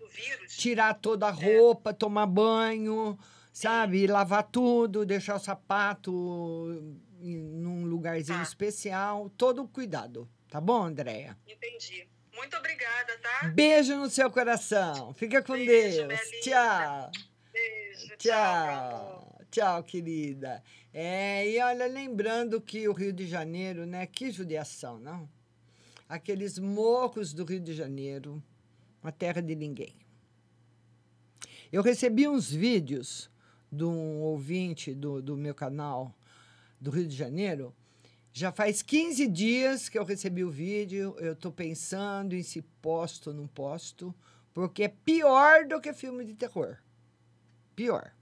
tirar toda a roupa, tomar banho, sabe? Lavar tudo, deixar o sapato em num lugarzinho especial. Todo o cuidado. Tá bom, Andréia? Entendi. Muito obrigada, tá? Beijo no seu coração. Fica com Beijo, Deus. Tchau. Beijo, Tchau. Tchau, querida. É, e olha, lembrando que o Rio de Janeiro, né? Que judiação, não? Aqueles morros do Rio de Janeiro, uma terra de ninguém. Eu recebi uns vídeos de um ouvinte do, do meu canal do Rio de Janeiro. Já faz 15 dias que eu recebi o vídeo. Eu estou pensando em se posto ou não posto, porque é pior do que filme de terror. Pior.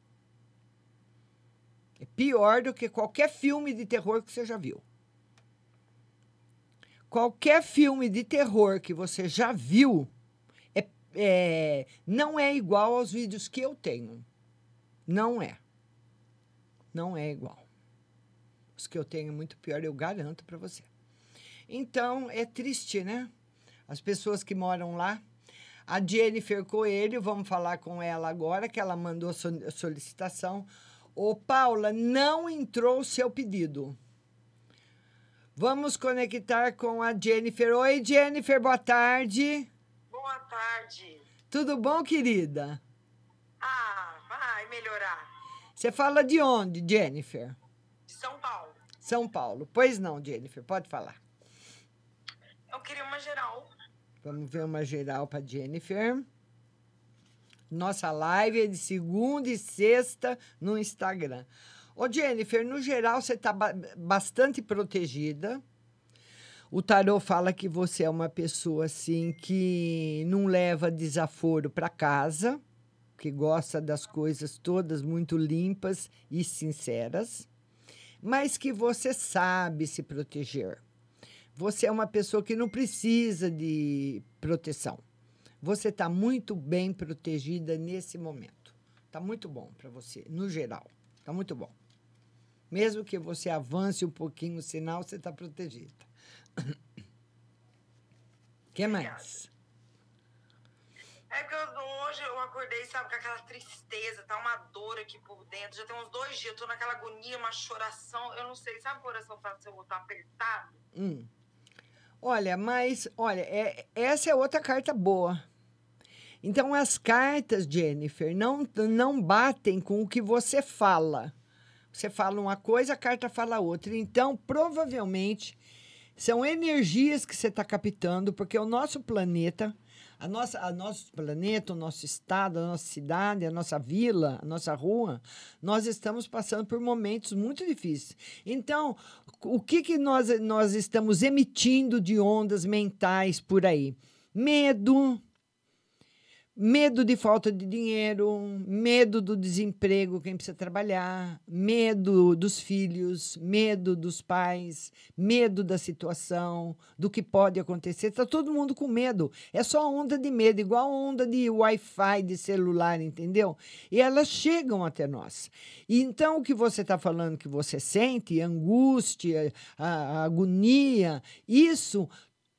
É pior do que qualquer filme de terror que você já viu. Qualquer filme de terror que você já viu é, é, não é igual aos vídeos que eu tenho. Não é. Não é igual. Que eu tenho muito pior, eu garanto para você. Então, é triste, né? As pessoas que moram lá. A Jennifer Coelho, vamos falar com ela agora, que ela mandou so- solicitação. Ô, Paula, não entrou o seu pedido. Vamos conectar com a Jennifer. Oi, Jennifer, boa tarde. Boa tarde. Tudo bom, querida? Ah, vai melhorar. Você fala de onde, Jennifer? De São Paulo. São Paulo. Pois não, Jennifer, pode falar. Eu queria uma geral. Vamos ver uma geral para Jennifer. Nossa live é de segunda e sexta no Instagram. Ô, Jennifer, no geral você está bastante protegida. O tarô fala que você é uma pessoa assim que não leva desaforo para casa, que gosta das coisas todas muito limpas e sinceras, mas que você sabe se proteger. Você é uma pessoa que não precisa de proteção. Você está muito bem protegida nesse momento. Está muito bom para você, no geral. Está muito bom. Mesmo que você avance um pouquinho o sinal, você está protegida. O que mais? É que eu, hoje eu acordei, sabe, com aquela tristeza, tá uma dor aqui por dentro. Já tem uns dois dias, eu tô naquela agonia, uma choração. Eu não sei, sabe o coração eu vou estar apertado? Hum. Olha, mas, olha, é, essa é outra carta boa. Então, as cartas, Jennifer, não, não batem com o que você fala. Você fala uma coisa, a carta fala outra. Então, provavelmente, são energias que você está captando, porque o nosso planeta, a nossa, a nosso planeta, o nosso estado, a nossa cidade, a nossa vila, a nossa rua, nós estamos passando por momentos muito difíceis. Então, o que, que nós, nós estamos emitindo de ondas mentais por aí? Medo, medo de falta de dinheiro, medo do desemprego, quem precisa trabalhar, medo dos filhos, medo dos pais, medo da situação, do que pode acontecer. Está todo mundo com medo. É só onda de medo, igual onda de Wi-Fi de celular, entendeu? E elas chegam até nós. E então o que você está falando que você sente, angústia, a, a agonia, isso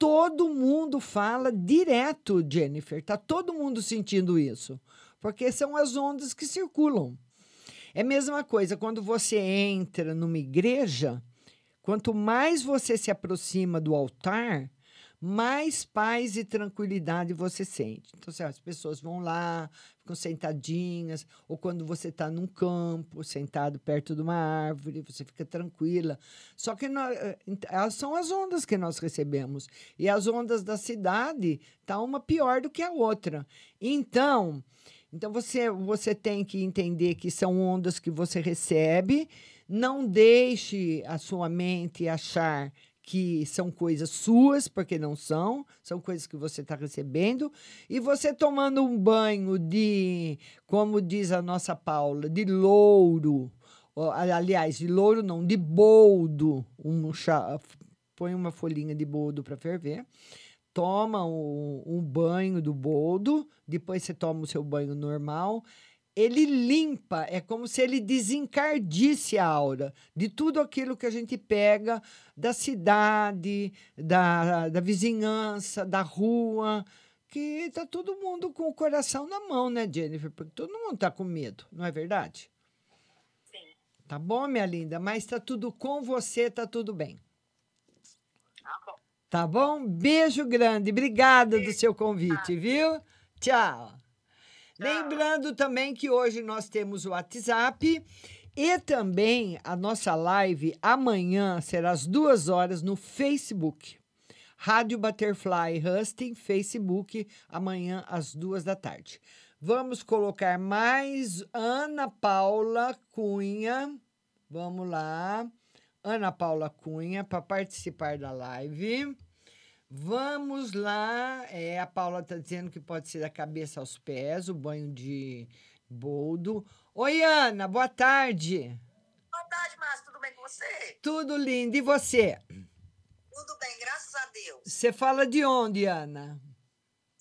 todo mundo fala direto, Jennifer. Tá todo mundo sentindo isso, porque são as ondas que circulam. É a mesma coisa quando você entra numa igreja, quanto mais você se aproxima do altar, mais paz e tranquilidade você sente. Então, assim, as pessoas vão lá, ficam sentadinhas, ou quando você está num campo, sentado perto de uma árvore, você fica tranquila. Só que nós, elas são as ondas que nós recebemos. E as ondas da cidade tá uma pior do que a outra. Então, então você, você tem que entender que são ondas que você recebe. Não deixe a sua mente achar que são coisas suas, porque não são, são coisas que você está recebendo, e você tomando um banho de, como diz a nossa Paula, de louro, aliás, de louro não, de boldo, um chá, põe uma folhinha de boldo para ferver, toma um, um banho do boldo, depois você toma o seu banho normal, ele limpa, é como se ele desencardisse a aura de tudo aquilo que a gente pega da cidade, da, da vizinhança, da rua, que tá todo mundo com o coração na mão, né, Jennifer? Porque todo mundo tá com medo, não é verdade? Sim. Tá bom, minha linda, mas tá tudo com você, tá tudo bem. Tá bom. Tá bom? Beijo grande, obrigada do seu convite, viu? Tchau. Lembrando também que hoje nós temos o WhatsApp e também a nossa live amanhã será às duas horas no Facebook. Rádio Butterfly Husting, Facebook, amanhã às duas da tarde. Vamos colocar mais Ana Paula Cunha. Vamos lá. Ana Paula Cunha para participar da live. Vamos lá. É, a Paula está dizendo que pode ser da cabeça aos pés, o banho de boldo. Oi, Ana, boa tarde. Boa tarde, Márcia. Tudo bem com você? Tudo lindo. E você? Tudo bem, graças a Deus. Você fala de onde, Ana?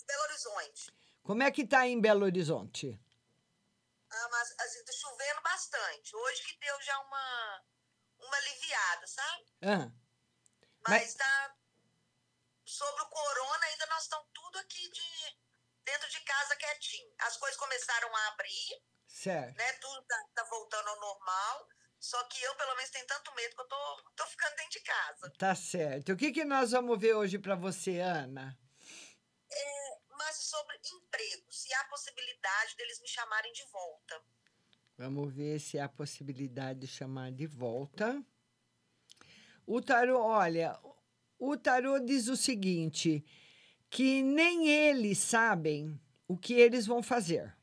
Belo Horizonte. Como é que tá em Belo Horizonte? Ah, mas assim, tá chovendo bastante. Hoje que deu já uma, uma aliviada, sabe? Ah, Mas tá. Sobre o corona, ainda nós estamos tudo aqui de dentro de casa quietinho. As coisas começaram a abrir, certo. né? Tudo tá, tá voltando ao normal. Só que eu, pelo menos, tenho tanto medo que eu tô, tô ficando dentro de casa. Tá certo. O que, que nós vamos ver hoje para você, Ana? É, mas sobre emprego, se há possibilidade deles me chamarem de volta. Vamos ver se há possibilidade de chamar de volta. O tarô, olha, o tarô diz o seguinte, que nem eles sabem o que eles vão fazer.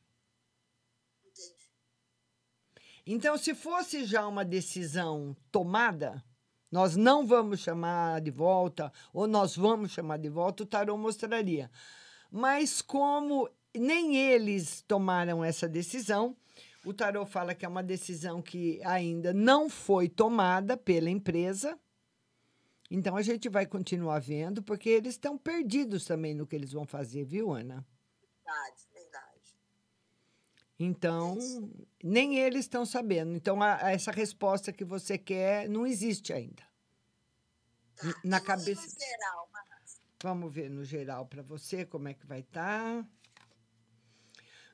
Então, se fosse já uma decisão tomada, nós não vamos chamar de volta, ou nós vamos chamar de volta, o tarô mostraria. Mas como nem eles tomaram essa decisão, o tarô fala que é uma decisão que ainda não foi tomada pela empresa. Então a gente vai continuar vendo, porque eles estão perdidos também no que eles vão fazer, viu, Ana? Verdade, verdade. Então, nem eles estão sabendo. Então, a- a- essa resposta que você quer não existe ainda. N- Na cabeça. No geral, mas Vamos ver no geral para você como é que vai estar.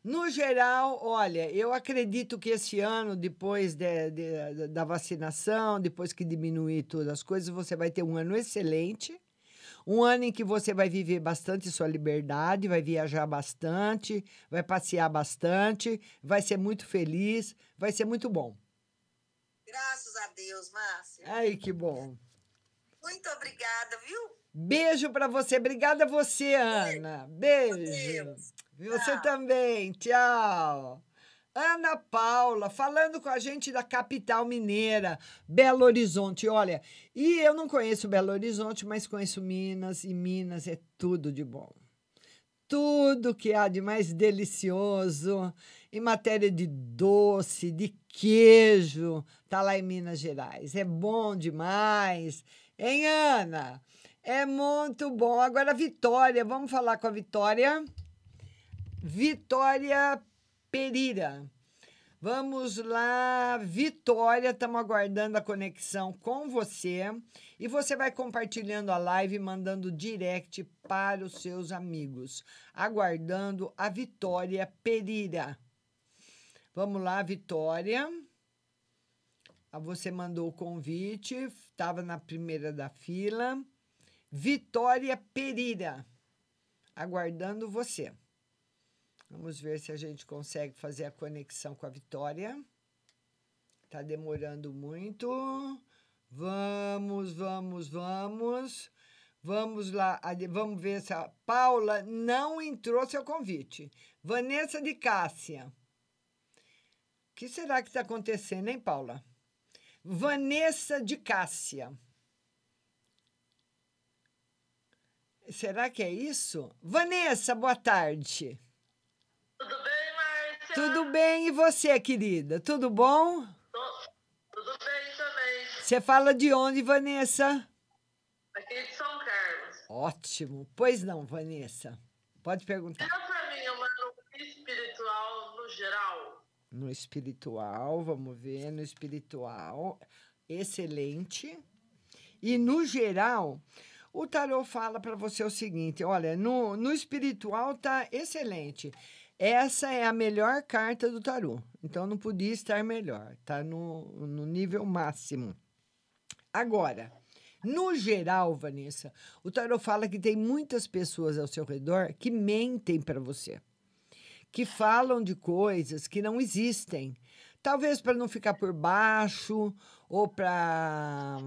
No geral, olha, eu acredito que esse ano, depois de- de- da vacinação, depois que diminuir todas as coisas, você vai ter um ano excelente. Um ano em que você vai viver bastante sua liberdade, vai viajar bastante, vai passear bastante, vai ser muito feliz, vai ser muito bom. graças a Deus, Márcia. Ai, que bom. Muito obrigada, viu? Beijo para você. Obrigada a você, Ana. Beijo. Você também. Tchau. Ana Paula, falando com a gente da capital mineira, Belo Horizonte. Olha, e eu não conheço Belo Horizonte, mas conheço Minas, e Minas é tudo de bom. Tudo que há de mais delicioso em matéria de doce, de queijo, tá lá em Minas Gerais. É bom demais. Hein, Ana? É muito bom. Agora, Vitória, vamos falar com a Vitória. Vitória Pereira. Vamos lá, Vitória, estamos aguardando a conexão com você. E você vai compartilhando a live mandando direct para os seus amigos. Aguardando a Vitória Pereira. Vamos lá, Vitória. Ah, Você mandou o convite, estava na primeira da fila. Vitória Pereira, aguardando você. Vamos ver se a gente consegue fazer a conexão com a Vitória. Tá demorando muito. Vamos, vamos, vamos. Vamos lá, vamos ver se a Paula não entrou seu convite. Vanessa de Cássia. O que será que está acontecendo, hein, Paula? Vanessa de Cássia. Será que é isso? Vanessa, boa tarde. Tudo bem, e você, querida? Tudo bom? Tudo bem também. Você fala de onde, Vanessa? Aqui de São Carlos. Ótimo. Pois não, Vanessa. Pode perguntar. Dá pra mim uma no espiritual no geral? No espiritual, vamos ver, no espiritual. Excelente. E no geral, o tarô fala para você o seguinte: olha, no, no espiritual tá excelente. Essa é a melhor carta do tarô. Então não podia estar melhor. Tá no, no nível máximo. Agora, no geral, Vanessa, o tarô fala que tem muitas pessoas ao seu redor que mentem para você que falam de coisas que não existem. Talvez para não ficar por baixo, ou para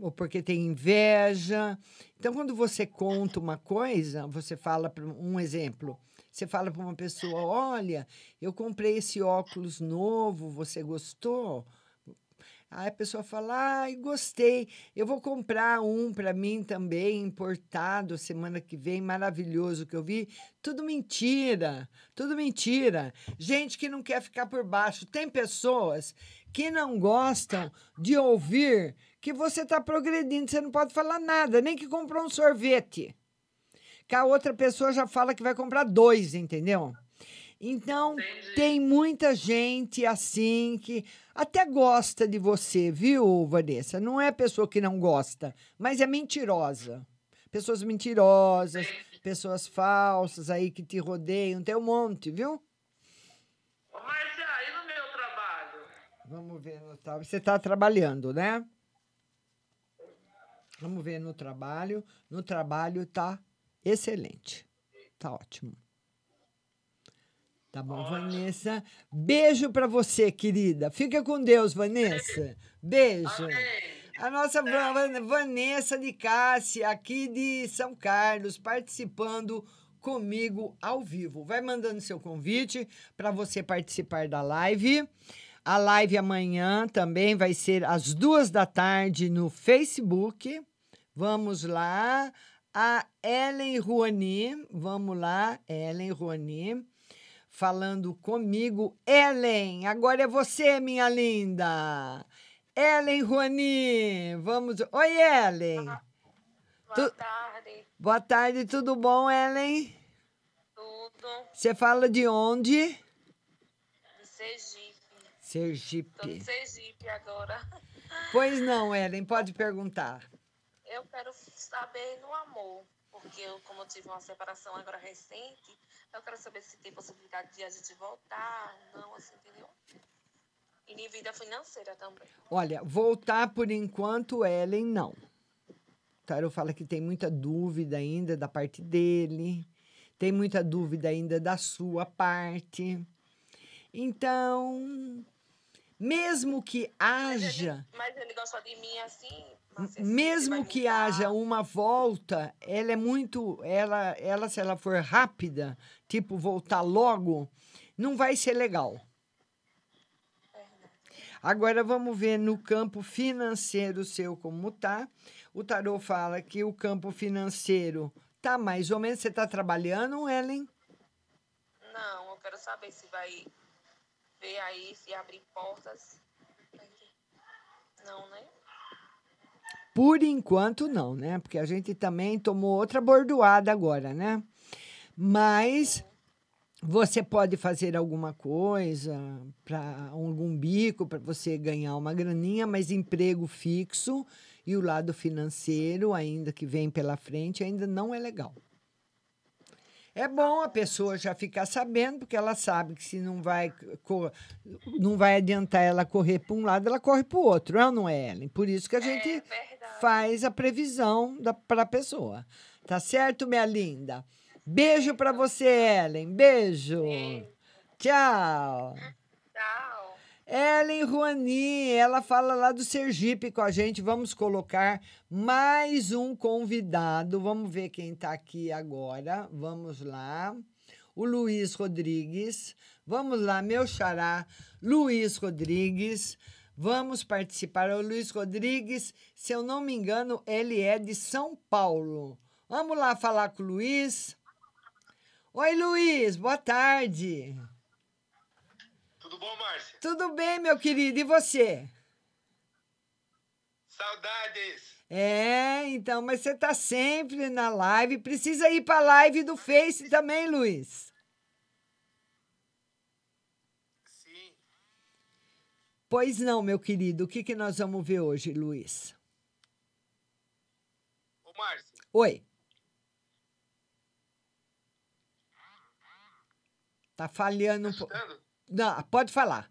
ou porque tem inveja. Então, quando você conta uma coisa, você fala um exemplo. Você fala para uma pessoa: "Olha, eu comprei esse óculos novo, você gostou?" Aí a pessoa fala: ai, gostei, eu vou comprar um para mim também, importado, semana que vem, maravilhoso que eu vi. Tudo mentira, tudo mentira. Gente que não quer ficar por baixo. Tem pessoas que não gostam de ouvir que você está progredindo, você não pode falar nada, nem que comprou um sorvete. Que a outra pessoa já fala que vai comprar dois, entendeu? Então, tem muita gente assim que até gosta de você, viu, Vanessa? Não é pessoa que não gosta, mas é mentirosa. Pessoas mentirosas, pessoas falsas aí que te rodeiam, tem um monte, viu? Mas aí no meu trabalho? Vamos ver no trabalho. Você está trabalhando, né? Vamos ver no trabalho. No trabalho tá excelente. Tá ótimo. Tá bom, Vanessa. Beijo para você, querida. Fica com Deus, Vanessa. Beijo. A nossa Va- Van- Vanessa de Cássia, aqui de São Carlos, participando comigo ao vivo. Vai mandando seu convite para você participar da live. A live amanhã também vai ser às duas da tarde no Facebook. Vamos lá. A Ellen Rouani, vamos lá, Ellen Rouani, falando comigo. Ellen, agora é você, minha linda. Ellen Rouani, vamos. Oi, Ellen. Boa tarde. Boa tarde, tudo bom, Ellen? Tudo. Você fala de onde? De Sergipe. Tô no Sergipe. Sergipe agora. Pois não, Ellen, pode perguntar. Eu quero saber no amor, porque eu, como eu tive uma separação agora recente, eu quero saber se tem possibilidade de a gente voltar, não, assim, entendeu? E de vida financeira também. Olha, voltar por enquanto, Ellen, não. Tarô fala que tem muita dúvida ainda da parte dele, tem muita dúvida ainda da sua parte. Então, mesmo que haja, Mas ele gosta de mim assim, mesmo vai que haja uma volta, ela é muito, ela, ela se ela for rápida, tipo voltar logo, não vai ser legal. Agora vamos ver no campo financeiro seu como tá. O tarô fala que o campo financeiro tá mais ou menos. Você está trabalhando, Ellen? Não, eu quero saber se vai ver aí, se abrir portas. Não, né? Por enquanto, não, né? Porque a gente também tomou outra bordoada agora, né? Mas você pode fazer alguma coisa para algum bico para você ganhar uma graninha, mas emprego fixo e o lado financeiro, ainda que vem pela frente, ainda não é legal. É bom a pessoa já ficar sabendo, porque ela sabe que se não vai, não vai adiantar ela correr para um lado, ela corre para o outro, é ou não é, Ellen? Por isso que a gente faz a previsão para a pessoa. Tá certo, minha linda? Beijo para você, Ellen. Beijo. Tchau. Tchau. Ellen Ruani, ela fala lá do Sergipe com a gente. Vamos colocar mais um convidado. Vamos ver quem está aqui agora. Vamos lá. O Luiz Rodrigues. Vamos lá, meu xará, Luiz Rodrigues. Vamos participar. O Luiz Rodrigues, se eu não me engano, ele é de São Paulo. Vamos lá falar com o Luiz. Oi, Luiz, boa tarde. Tudo bom, Márcia? Tudo bem, meu querido, e você? Saudades! É, então, mas você tá sempre na live. Precisa ir pra live do Face também, Luiz. Sim. Pois não, meu querido. O que, que nós vamos ver hoje, Luiz? Ô, Márcia, Oi. Tá falhando um pouco. Não, pode falar.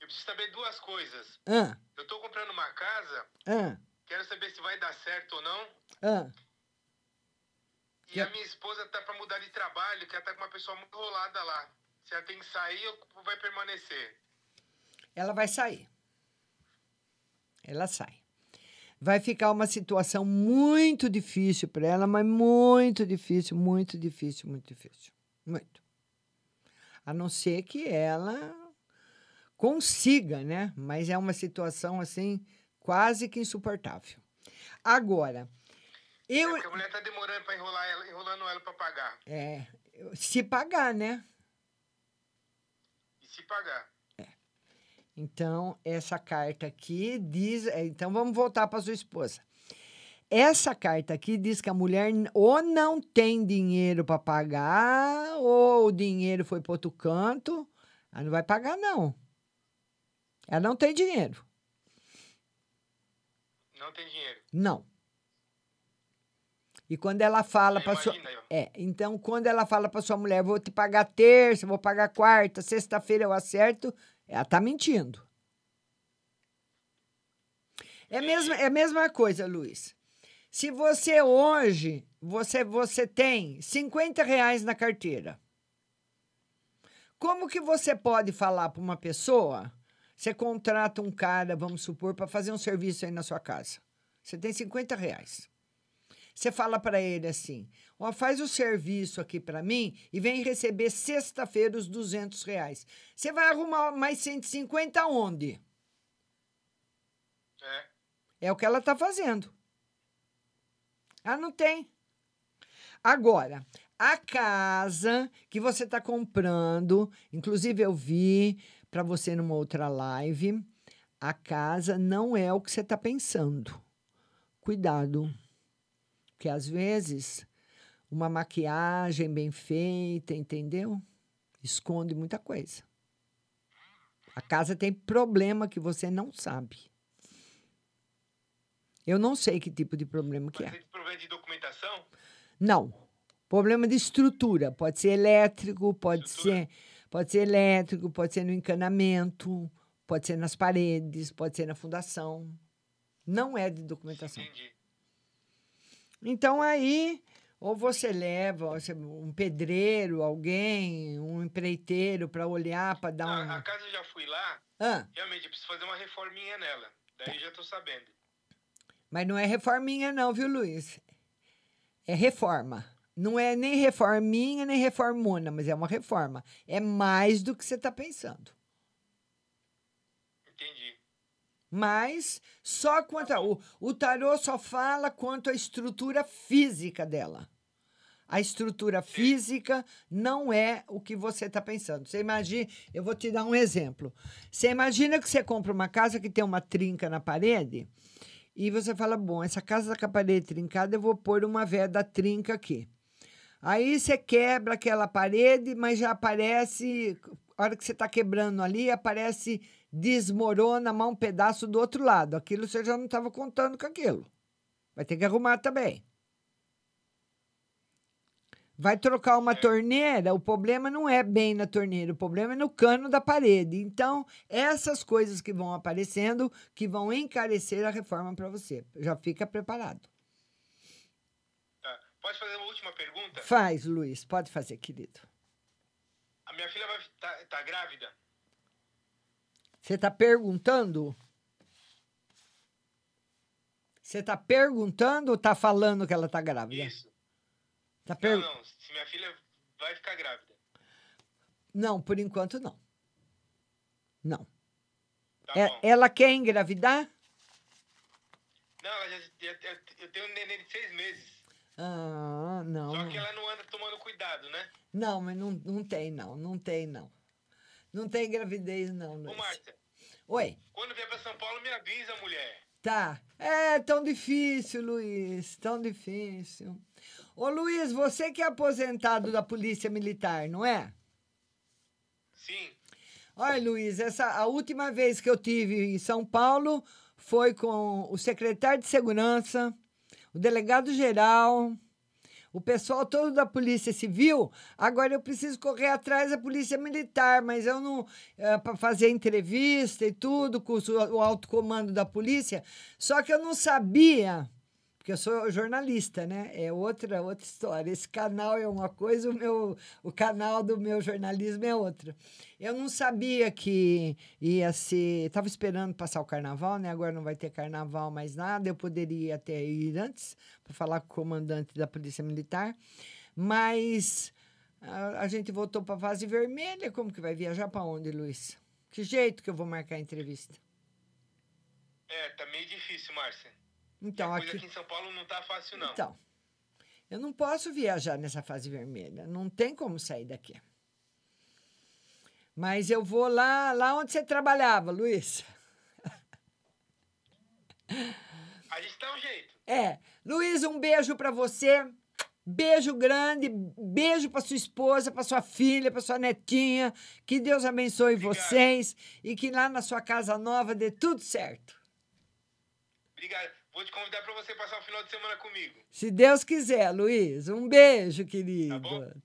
Eu preciso saber duas coisas. Ah, Eu tô comprando uma casa, ah, quero saber se vai dar certo ou não. ah. E a minha esposa tá pra mudar de trabalho, que ela tá com uma pessoa muito rolada lá. Se ela tem que sair ou vai permanecer? Ela vai sair. Ela sai. Vai ficar uma situação muito difícil para ela, mas muito difícil, muito difícil, muito difícil. Muito. A não ser que ela consiga, né? Mas é uma situação assim quase que insuportável. Agora, eu É porque a mulher tá demorando pra enrolar ela, enrolando ela pra pagar. é, se pagar, né? E se pagar? Então, essa carta aqui diz. é, Então, vamos voltar para sua esposa. Essa carta aqui diz que a mulher ou não tem dinheiro para pagar, ou o dinheiro foi para outro canto. Ela não vai pagar, não. Ela não tem dinheiro. Não tem dinheiro. Não. E quando ela fala para sua. É, então quando ela fala para sua mulher, vou te pagar terça, vou pagar quarta, sexta-feira eu acerto, ela tá mentindo. É, mesmo, é a mesma coisa, Luiz. Se você hoje, você, você tem 50 reais na carteira, como que você pode falar para uma pessoa, você contrata um cara, vamos supor, para fazer um serviço aí na sua casa. Você tem 50 reais. Você fala para ele assim: ó, faz o serviço aqui para mim e vem receber sexta-feira os 200 reais. Você vai arrumar mais 150 onde? É. É o que ela está fazendo. Ah, não tem. Agora, a casa que você está comprando, inclusive eu vi para você numa outra live, a casa não é o que você está pensando. Cuidado, porque às vezes uma maquiagem bem feita, entendeu? Esconde muita coisa. A casa tem problema que você não sabe. Eu não sei que tipo de problema que é. Tem problema de documentação? Não. Problema de estrutura. Pode ser elétrico, pode ser, pode ser elétrico, pode ser no encanamento, pode ser nas paredes, pode ser na fundação. Não é de documentação. Entendi. Então aí, ou você leva um pedreiro, alguém, um empreiteiro para olhar, para dar A, um. a casa eu já fui lá, Ah, realmente eu preciso fazer uma reforminha nela. Daí eu já tô sabendo. mas não é reforminha, não, viu, Luiz? É reforma. Não é nem reforminha, nem reformona, mas é uma reforma. É mais do que você está pensando. Entendi. Mas só quanto. a- o, o tarô só fala quanto à estrutura física dela. A estrutura física não é o que você está pensando. Você imagina, eu vou te dar um exemplo. Você imagina que você compra uma casa que tem uma trinca na parede e você fala: bom, essa casa com a parede trincada, eu vou pôr uma veda trinca aqui. Aí você quebra aquela parede, mas já aparece, a hora que você está quebrando ali, aparece, desmorona mais um pedaço do outro lado. Aquilo você já não estava contando com aquilo. Vai ter que arrumar também. Vai trocar uma torneira, o problema não é bem na torneira, o problema é no cano da parede. Então, essas coisas que vão aparecendo, que vão encarecer a reforma para você. Já fica preparado. Tá. Pode fazer uma última pergunta? Faz, Luiz, pode fazer, querido. A minha filha vai tá, tá grávida? Você está perguntando? Você está perguntando ou está falando que ela está grávida? Isso. Tá per... Não, não. Se minha filha vai ficar grávida. Não, por enquanto não. Não. Tá É- ela quer engravidar? Não, ela já- já- eu tenho um neném de seis meses. Ah, não. Só que ela não anda tomando cuidado, né? Não, mas não, não tem, não. Não tem, não. Não tem gravidez, não, Ô, Luiz. Márcia, Oi. quando vier pra São Paulo, me avisa, mulher. Tá. É tão difícil, Luiz. Tão difícil. Ô, Luiz, você que é aposentado da Polícia Militar, não é? Sim. Olha, Luiz, essa, a última vez que eu tive em São Paulo foi com o secretário de Segurança, o delegado geral, o pessoal todo da Polícia Civil. Agora eu preciso correr atrás da Polícia Militar, mas eu não. para fazer entrevista e tudo com o alto comando da polícia. Só que eu não sabia. Porque eu sou jornalista, né? É outra outra história. Esse canal é uma coisa, o meu o canal do meu jornalismo é outra. Eu não sabia que ia ser, estava esperando passar o carnaval, né? Agora não vai ter carnaval mais nada. Eu poderia até ir antes para falar com o comandante da Polícia Militar, mas a, gente voltou para a fase vermelha. Como que vai viajar para onde, Luiz? Que jeito que eu vou marcar a entrevista? É, tá meio difícil, Márcia. Então, A aqui aqui em São Paulo não tá fácil, não. Então, eu não posso viajar nessa fase vermelha. Não tem como sair daqui. Mas eu vou lá, lá onde você trabalhava, Luiz. A gente dá um jeito. É. Luiz, um beijo pra você. Beijo grande, beijo pra sua esposa, pra sua filha, pra sua netinha. Que Deus abençoe vocês e que lá na sua casa nova dê tudo certo. Obrigado. Vou te convidar pra você passar o final de semana comigo. Se Deus quiser, Luiz. Um beijo, querido.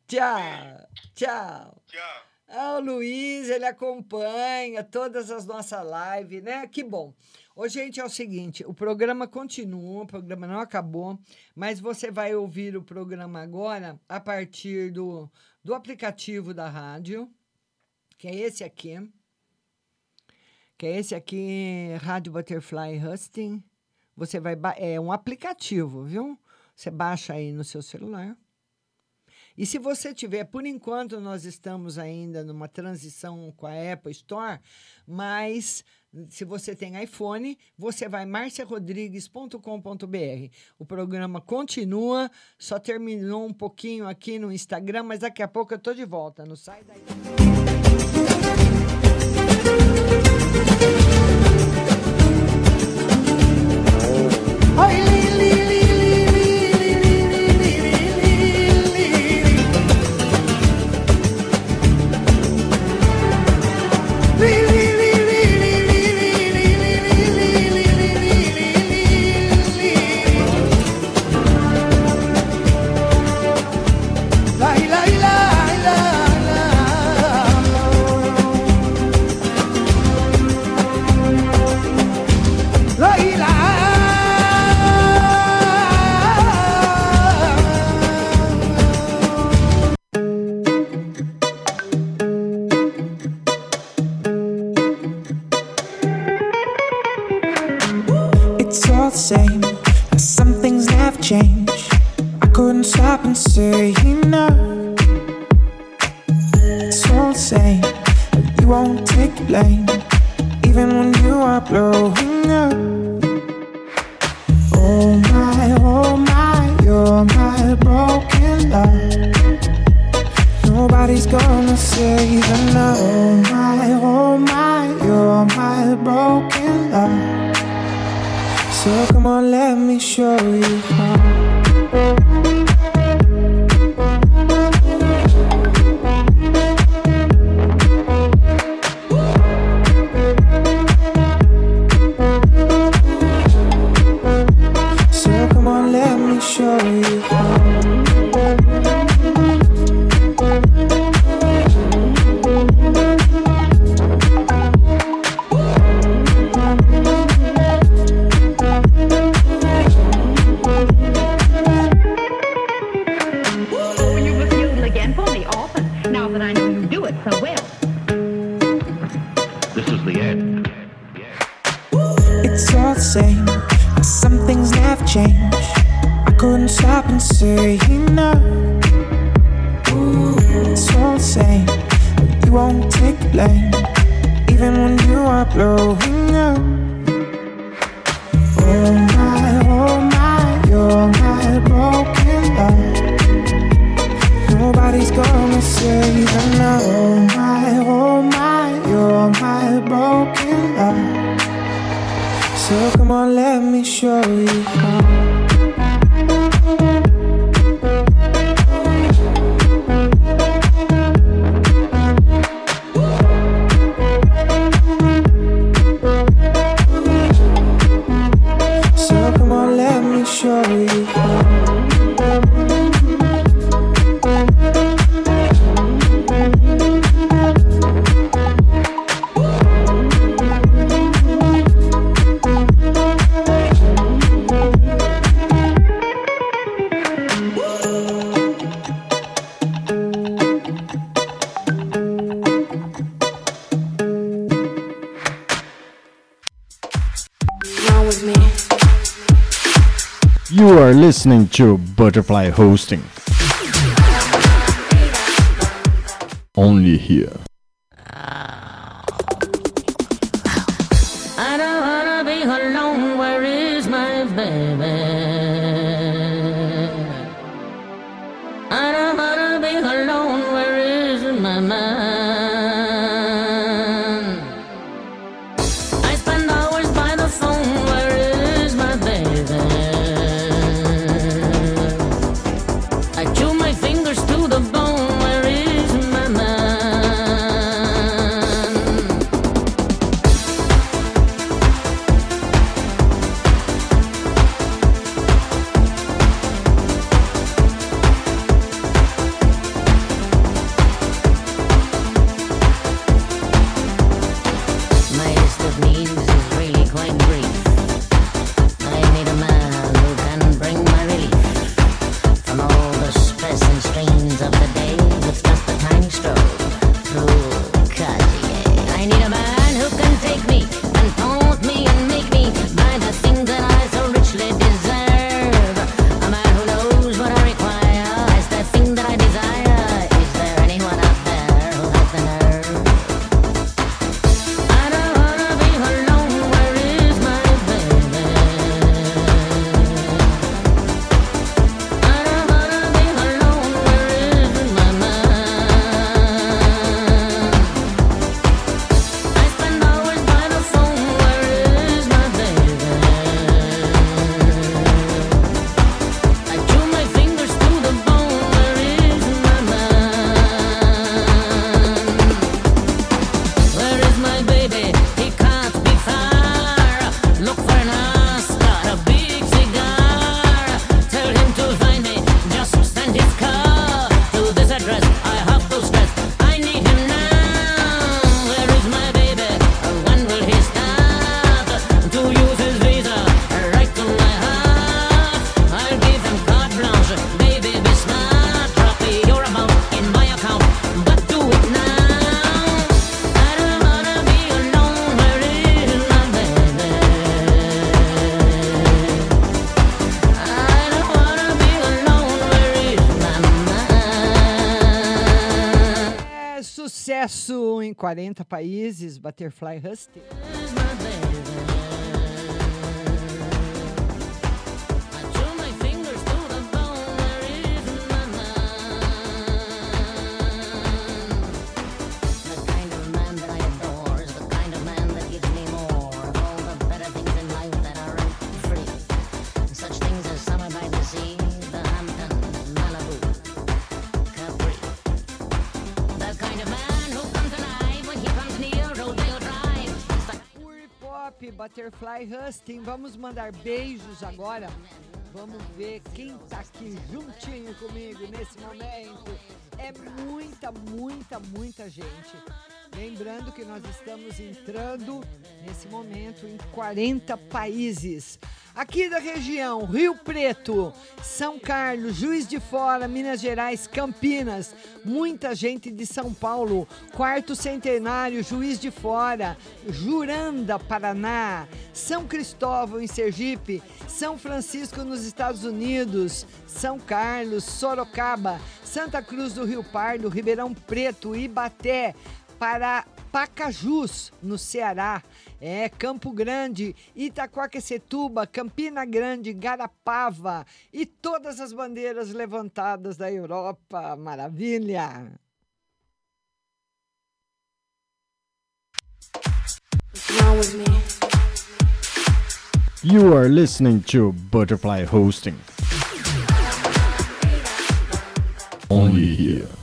Tchau. Tchau. Tchau. Ah, o Luiz, ele acompanha todas as nossas lives, né? Que bom. Ô, gente, é o seguinte, o programa continua, o programa não acabou, mas você vai ouvir o programa agora a partir do, do aplicativo da rádio, que é esse aqui, que é esse aqui, Rádio Butterfly Husting. Você vai, é um aplicativo, viu? Você baixa aí no seu celular. E se você tiver, por enquanto nós estamos ainda numa transição com a Apple Store, mas se você tem iPhone, você vai marciarodrigues.com.br. O programa continua, só terminou um pouquinho aqui no Instagram, mas daqui a pouco eu tô de volta. Não sai daí. Me show you how. Listening to Butterfly Hosting. Only here. 40 países, Butterfly Hustle. Butterfly Husting. Vamos mandar beijos agora. Vamos ver quem tá aqui juntinho comigo nesse momento. É muita, muita, muita gente. Lembrando que nós estamos entrando nesse momento em 40 países. Aqui da região, Rio Preto, São Carlos, Juiz de Fora, Minas Gerais, Campinas, muita gente de São Paulo, Quarto Centenário, Juiz de Fora, Juranda, Paraná, São Cristóvão, em Sergipe, São Francisco, nos Estados Unidos, São Carlos, Sorocaba, Santa Cruz do Rio Pardo, Ribeirão Preto, Ibaté, para Pacajus, no Ceará, é Campo Grande, Itaquaquecetuba, Campina Grande, Garapava e todas as bandeiras levantadas da Europa. Maravilha! You are listening to Butterfly Hosting. Only here.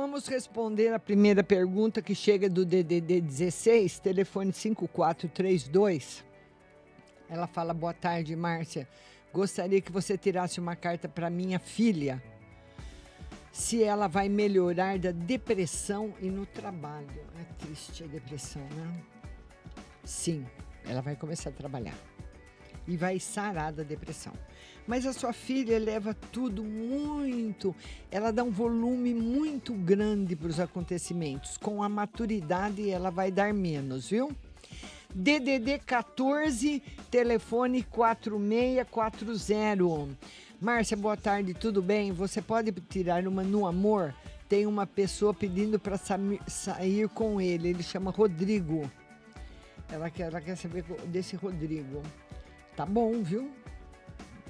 Vamos responder a primeira pergunta que chega do DDD 16, telefone 5432. Ela fala: Boa tarde, Márcia. Gostaria que você tirasse uma carta para minha filha. Se ela vai melhorar da depressão e no trabalho. É triste a depressão, né? Sim, ela vai começar a trabalhar. E vai sarar da depressão. Mas a sua filha leva tudo muito. Ela dá um volume muito grande para os acontecimentos. Com a maturidade, ela vai dar menos, viu? DDD 14, telefone 4640. Márcia, boa tarde, tudo bem? Você pode tirar uma no amor? Tem uma pessoa pedindo para sair com ele. Ele chama Rodrigo. Ela quer, ela quer saber desse Rodrigo. Tá bom, viu?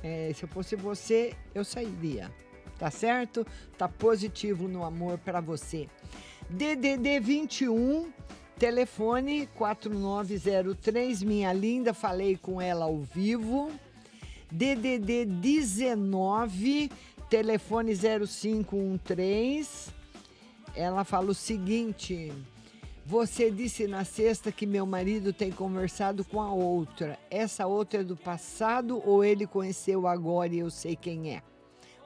É, se eu fosse você, eu sairia. Tá certo? Tá positivo no amor para você. DDD 21, telefone 4903, minha linda, falei com ela ao vivo. DDD 19, telefone 0513. Ela fala o seguinte: Você disse na sexta que meu marido tem conversado com a outra. Essa outra é do passado ou ele conheceu agora e eu sei quem é?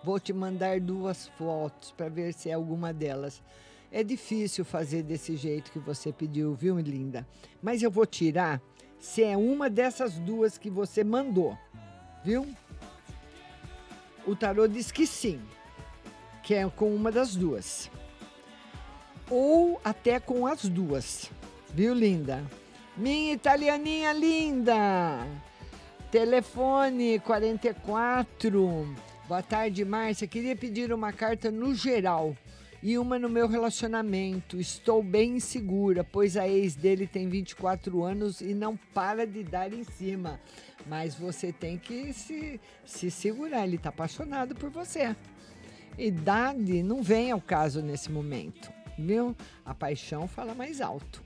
Vou te mandar duas fotos para ver se é alguma delas. É difícil fazer desse jeito que você pediu, viu, linda? Mas eu vou tirar se é uma dessas duas que você mandou, viu? O tarô diz que sim, que é com uma das duas. Ou até com as duas, viu, linda? Minha italianinha linda! Telefone 44. Boa tarde, Márcia. Queria pedir uma carta no geral e uma no meu relacionamento. Estou bem insegura, pois a ex dele tem 24 anos e não para de dar em cima. Mas você tem que se, se segurar, ele está apaixonado por você. Idade não vem ao caso nesse momento, viu? A paixão fala mais alto.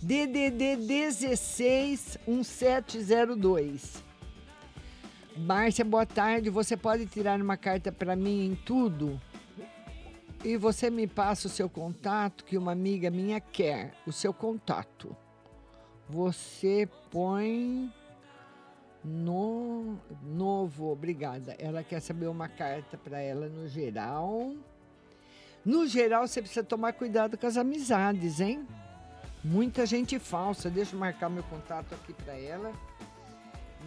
DDD 16 1702. Márcia, boa tarde. Você pode tirar uma carta para mim em tudo? E você me passa o seu contato, que uma amiga minha quer. O seu contato. Você põe no novo, obrigada. Ela quer saber uma carta para ela no geral. No geral, você precisa tomar cuidado com as amizades, hein? Muita gente falsa. Deixa eu marcar meu contato aqui para ela.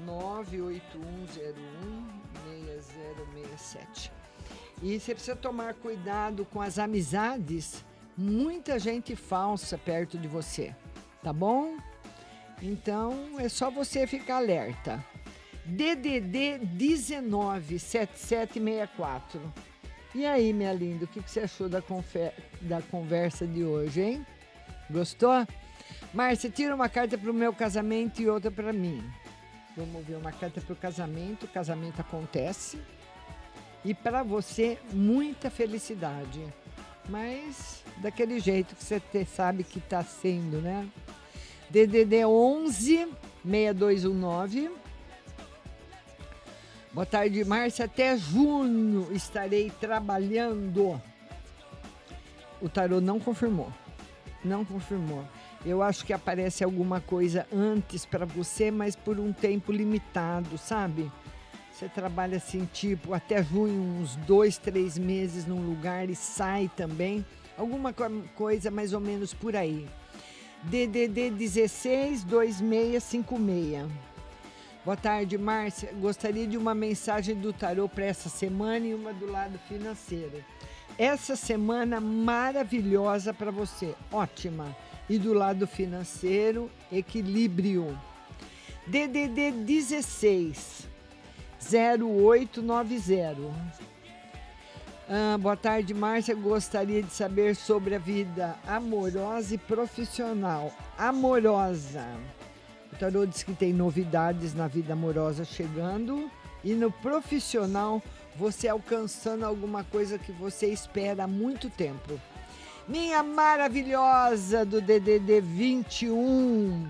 98101 067. E você precisa tomar cuidado com as amizades. Muita gente falsa perto de você, tá bom? Então é só você ficar alerta. DDD 197764. E aí, minha linda, o que, que você achou da, da conversa de hoje, hein? Gostou? Márcia, tira uma carta para o meu casamento e outra para mim. Vamos ver uma carta para o casamento. O casamento acontece. E para você, muita felicidade. Mas daquele jeito que você sabe que está sendo, né? DDD 11 6219. Boa tarde, Márcia. Até junho estarei trabalhando. O tarô não confirmou. Não confirmou. Eu acho que aparece alguma coisa antes para você, mas por um tempo limitado, sabe? Você trabalha assim, tipo, até junho, uns dois, três meses num lugar e sai também. Alguma co- coisa mais ou menos por aí. DDD 16 2656. Boa tarde, Márcia. Gostaria de uma mensagem do tarô para essa semana e uma do lado financeiro. Essa semana maravilhosa para você, ótima. E do lado financeiro, equilíbrio. DDD 16 0890. Ah, boa tarde, Márcia. Gostaria de saber sobre a vida amorosa e profissional. Amorosa. O tarô diz que tem novidades na vida amorosa chegando e no profissional você alcançando alguma coisa que você espera há muito tempo. Minha maravilhosa do DDD 21,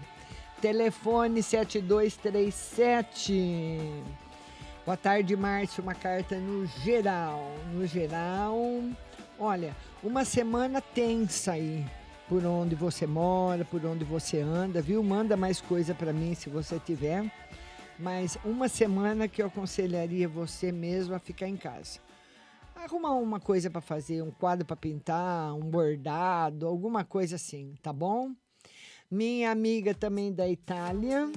telefone 7237. Boa tarde, Márcio. Uma carta no geral. No geral, olha, uma semana tensa aí. Por onde você mora, por onde você anda, viu? Manda mais coisa para mim se você tiver. Mas uma semana que eu aconselharia você mesmo a ficar em casa. Arrumar uma coisa para fazer, um quadro para pintar, um bordado, alguma coisa assim, tá bom? Minha amiga também da Itália,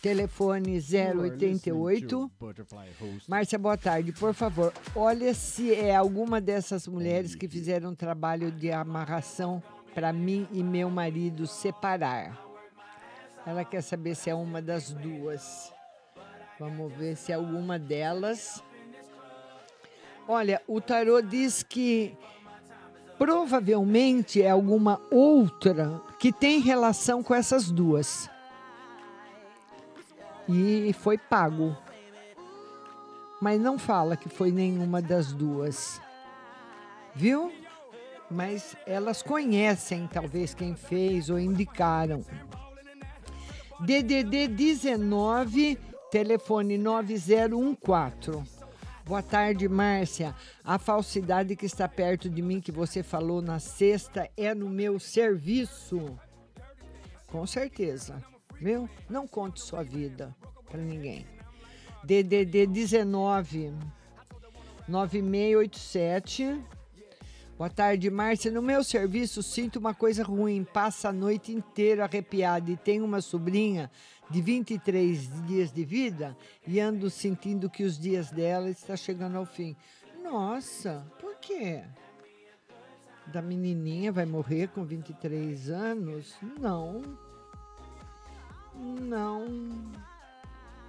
telefone 088. Butterfly Host. Márcia, boa tarde. Por favor, olha se é alguma dessas mulheres que fizeram um trabalho de amarração para mim e meu marido separar. Ela quer saber se é uma das duas. Vamos ver se é alguma delas. Olha, o tarô diz que provavelmente é alguma outra que tem relação com essas duas. E foi pago. Mas não fala que foi nenhuma das duas. Viu? Mas elas conhecem talvez quem fez ou indicaram. DDD 19, telefone 9014. Boa tarde, Márcia. A falsidade que está perto de mim que você falou na sexta é no meu serviço. Com certeza, viu? Não conte sua vida para ninguém. DDD 19 9687. Boa tarde, Márcia. No meu serviço sinto uma coisa ruim. Passa a noite inteira arrepiada e tenho uma sobrinha de 23 dias de vida e ando sentindo que os dias dela está chegando ao fim. Nossa, por quê? Da menininha vai morrer com 23 anos? Não. Não.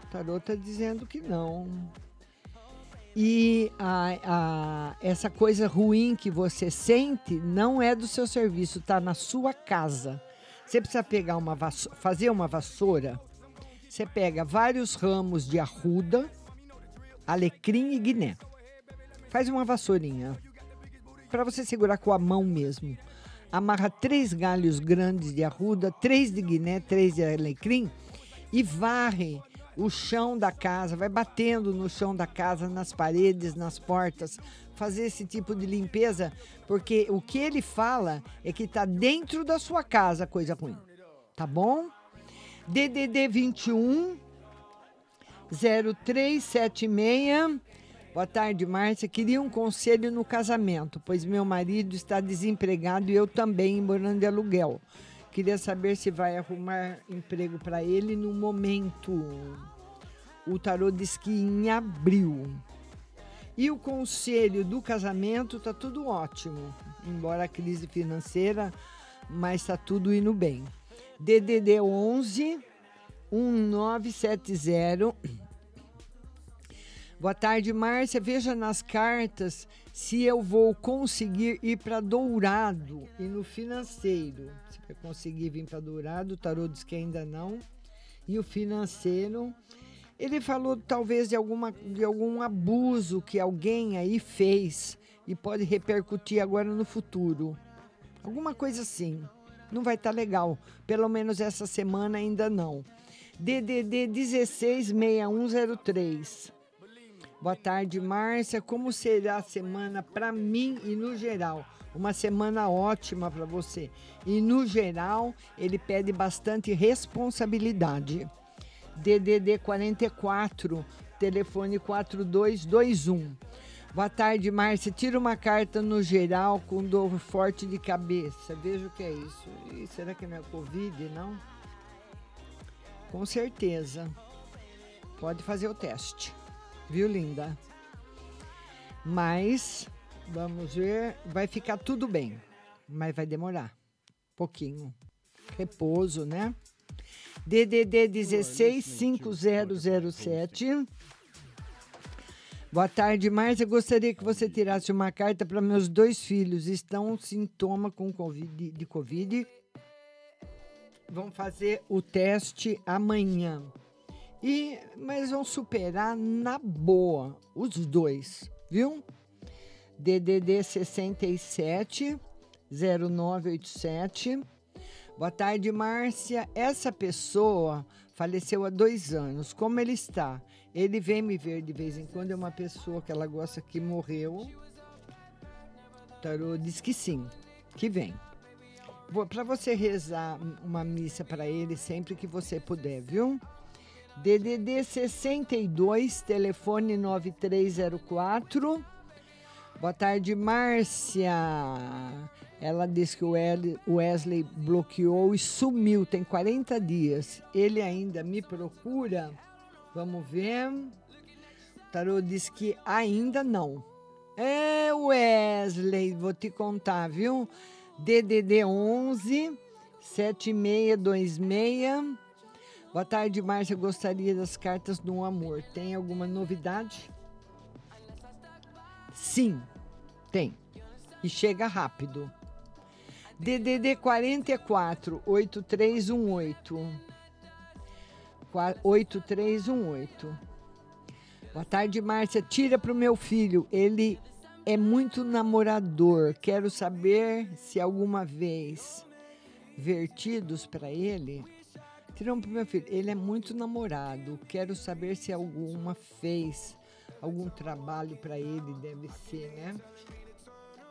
O tarô está dizendo que não. E a, a- essa coisa ruim que você sente não é do seu serviço, está na sua casa. Você precisa pegar uma vasso- fazer uma vassoura. Você pega vários ramos de arruda, alecrim e guiné. Faz uma vassourinha para você segurar com a mão mesmo. Amarra três galhos grandes de arruda, três de guiné, três de alecrim e varre o chão da casa, vai batendo no chão da casa, nas paredes, nas portas, fazer esse tipo de limpeza, porque o que ele fala é que está dentro da sua casa coisa ruim, tá bom? DDD 21 0376. Boa tarde, Márcia. Queria um conselho no casamento, pois meu marido está desempregado e eu também morando de aluguel. Queria saber se vai arrumar emprego para ele no momento. O tarô diz que em abril. E o conselho do casamento tá tudo ótimo, embora a crise financeira, mas tá tudo indo bem. DDD 11 1970 Boa tarde, Márcia. Veja nas cartas se eu vou conseguir ir para Dourado e no financeiro. Se vai conseguir vir para Dourado, o tarô diz que ainda não. E o financeiro, ele falou talvez de, alguma, de algum abuso que alguém aí fez e pode repercutir agora no futuro. Alguma coisa assim. Não vai estar legal. Pelo menos essa semana ainda não. DDD 166103. Boa tarde, Márcia. Como será a semana para mim e no geral? Uma semana ótima para você. E no geral, ele pede bastante responsabilidade. DDD 44, telefone 4221. Boa tarde, Márcia. Tira uma carta no geral com dor forte de cabeça. Veja o que é isso. E será que não é Covid, não? Com certeza. Pode fazer o teste. Viu, linda? Mas, vamos ver, vai ficar tudo bem. Mas vai demorar. Pouquinho. Repouso, né? DDD 165007. Boa tarde, Márcia. Gostaria que você tirasse uma carta para meus dois filhos. Estão sintoma com COVID, de Covid. Vão fazer o teste amanhã. E, mas vão superar na boa os dois, viu? DDD 67 0987. Boa tarde, Márcia. Essa pessoa faleceu há dois anos. Como ele está? Ele vem me ver de vez em quando. É uma pessoa que ela gosta que morreu. Tarô diz que sim, que vem. Para você rezar uma missa para ele sempre que você puder, viu? DDD 62, telefone 9304. Boa tarde, Márcia. Ela disse que o Wesley bloqueou e sumiu, tem 40 dias. Ele ainda me procura? Vamos ver. O tarô diz que ainda não. É, Wesley, vou te contar, viu? DDD 11 7626. Boa tarde, Márcia. Gostaria das cartas do amor. Tem alguma novidade? Sim, tem. E chega rápido. DDD 44 8318. 8318. Boa tarde, Márcia. Tira para o meu filho. Ele é muito namorador. Quero saber se alguma vez vertidos para ele. Tiram para o meu filho. Ele é muito namorado. Quero saber se alguma fez algum trabalho para ele. Deve ser, né?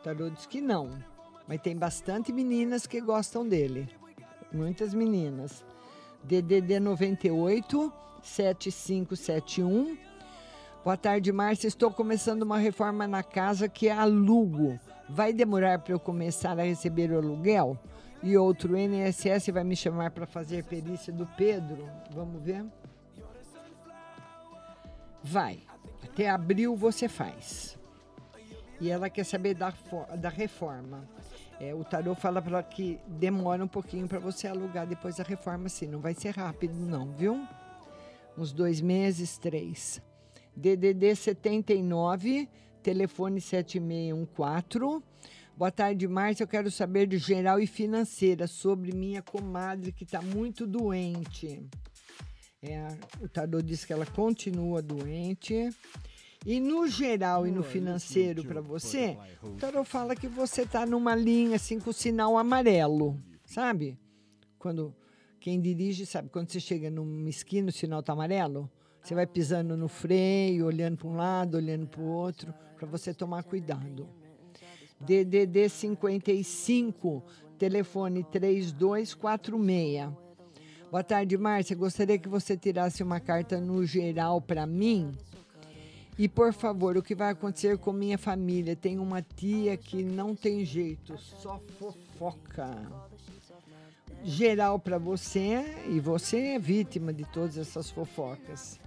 Tarô diz que não. Mas tem bastante meninas que gostam dele. Muitas meninas. DDD 98 7571. Boa tarde, Márcia. Estou começando uma reforma na casa que é alugo. Vai demorar para eu começar a receber o aluguel? E outro, NSS vai me chamar para fazer perícia do Pedro. Vamos ver? Vai. Até abril você faz. E ela quer saber da, da reforma. É, o tarô fala para que demora um pouquinho para você alugar depois da reforma, sim. Não vai ser rápido, não, viu? Uns dois meses, três. DDD 79, telefone 7614. Boa tarde, Márcia. Eu quero saber de geral e financeira sobre minha comadre que está muito doente. É, o tarô diz que ela continua doente. E no geral e no financeiro para você, o tarô fala que você está numa linha assim com o sinal amarelo, sabe? Quando quem dirige, sabe, quando você chega numa esquina, o sinal tá amarelo, você vai pisando no freio, olhando para um lado, olhando para o outro, para você tomar cuidado. DDD 55, telefone 3246. Boa tarde, Márcia. Gostaria que você tirasse uma carta no geral para mim. E, por favor, o que vai acontecer com minha família? Tem uma tia que não tem jeito, só fofoca. Geral para você, e você é vítima de todas essas fofocas.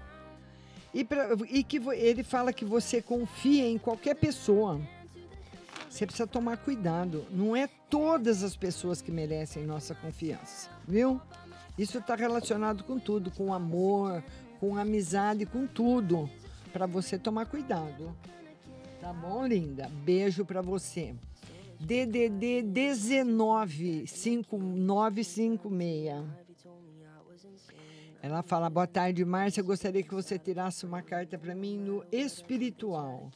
E, pra- e que ele fala que você confia em qualquer pessoa. Você precisa tomar cuidado. Não é todas as pessoas que merecem nossa confiança, viu? Isso está relacionado com tudo, com amor, com amizade, com tudo. Para você tomar cuidado. Tá bom, linda? Beijo para você. DDD 19 5956. Ela fala: Boa tarde, Márcia. Gostaria que você tirasse uma carta para mim no espiritual.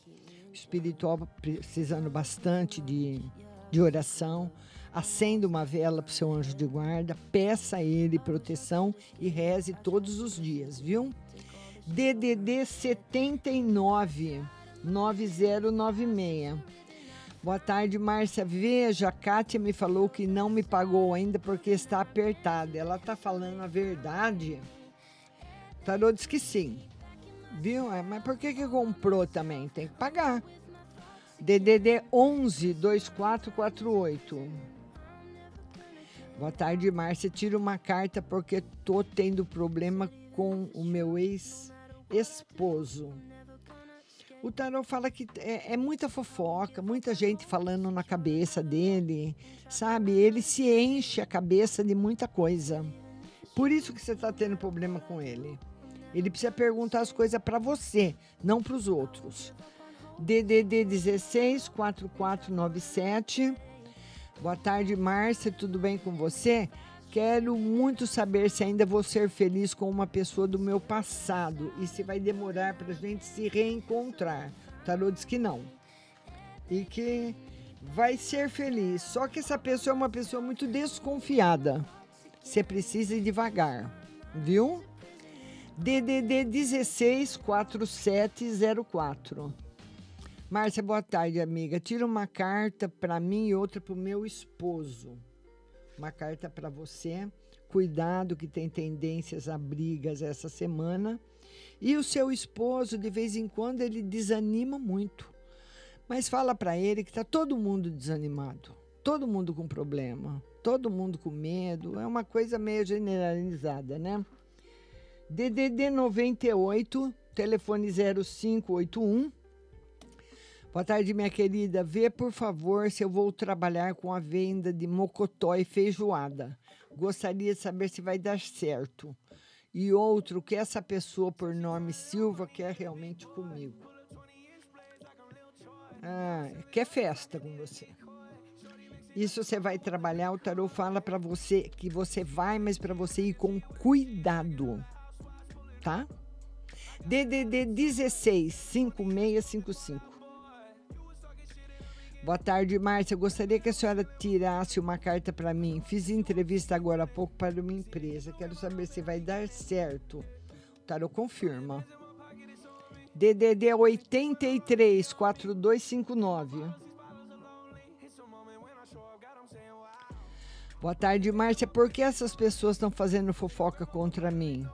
Espiritual precisando bastante de, de oração. Acenda uma vela para o seu anjo de guarda, peça a ele proteção e reze todos os dias, viu? DDD 79 9096. Boa tarde, Márcia. Veja, a Kátia me falou que não me pagou ainda porque está apertada. Ela está falando a verdade? Tarô diz que sim. Viu? É, Mas por que, que comprou também? Tem que pagar. DDD 11 2448. Boa tarde, Márcia. Tira uma carta porque tô tendo problema com o meu ex-esposo. O tarô fala que é, é muita fofoca, muita gente falando na cabeça dele, sabe? Ele se enche a cabeça de muita coisa. Por isso que você está tendo problema com ele. Ele precisa perguntar as coisas para você, não para os outros. DDD 16 4497. Boa tarde, Márcia. Tudo bem com você? Quero muito saber se ainda vou ser feliz com uma pessoa do meu passado e se vai demorar para a gente se reencontrar. O tarô diz que não. E que vai ser feliz. Só que essa pessoa é uma pessoa muito desconfiada. Você precisa ir devagar, viu? DDD 16 4704. Márcia, boa tarde, amiga. Tira uma carta para mim e outra para o meu esposo. Uma carta para você. Cuidado que tem tendências a brigas essa semana. E o seu esposo, de vez em quando, ele desanima muito. Mas fala para ele que está todo mundo desanimado. Todo mundo com problema. Todo mundo com medo. É uma coisa meio generalizada, né? DDD 98, telefone 0581. Boa tarde, minha querida. Vê, por favor, se eu vou trabalhar com a venda de mocotó e feijoada. Gostaria de saber se vai dar certo. E outro, que essa pessoa por nome Silva quer realmente comigo. Ah, quer festa com você. Isso você vai trabalhar, o tarô fala para você que você vai, mas para você ir com cuidado. Tá? DDD 16 5655. Boa tarde, Márcia. Gostaria que a senhora tirasse uma carta para mim. Fiz entrevista agora há pouco para uma empresa. Quero saber se vai dar certo. O tarô confirma. DDD 83 4259. Boa tarde, Márcia. Por que essas pessoas estão fazendo fofoca contra mim?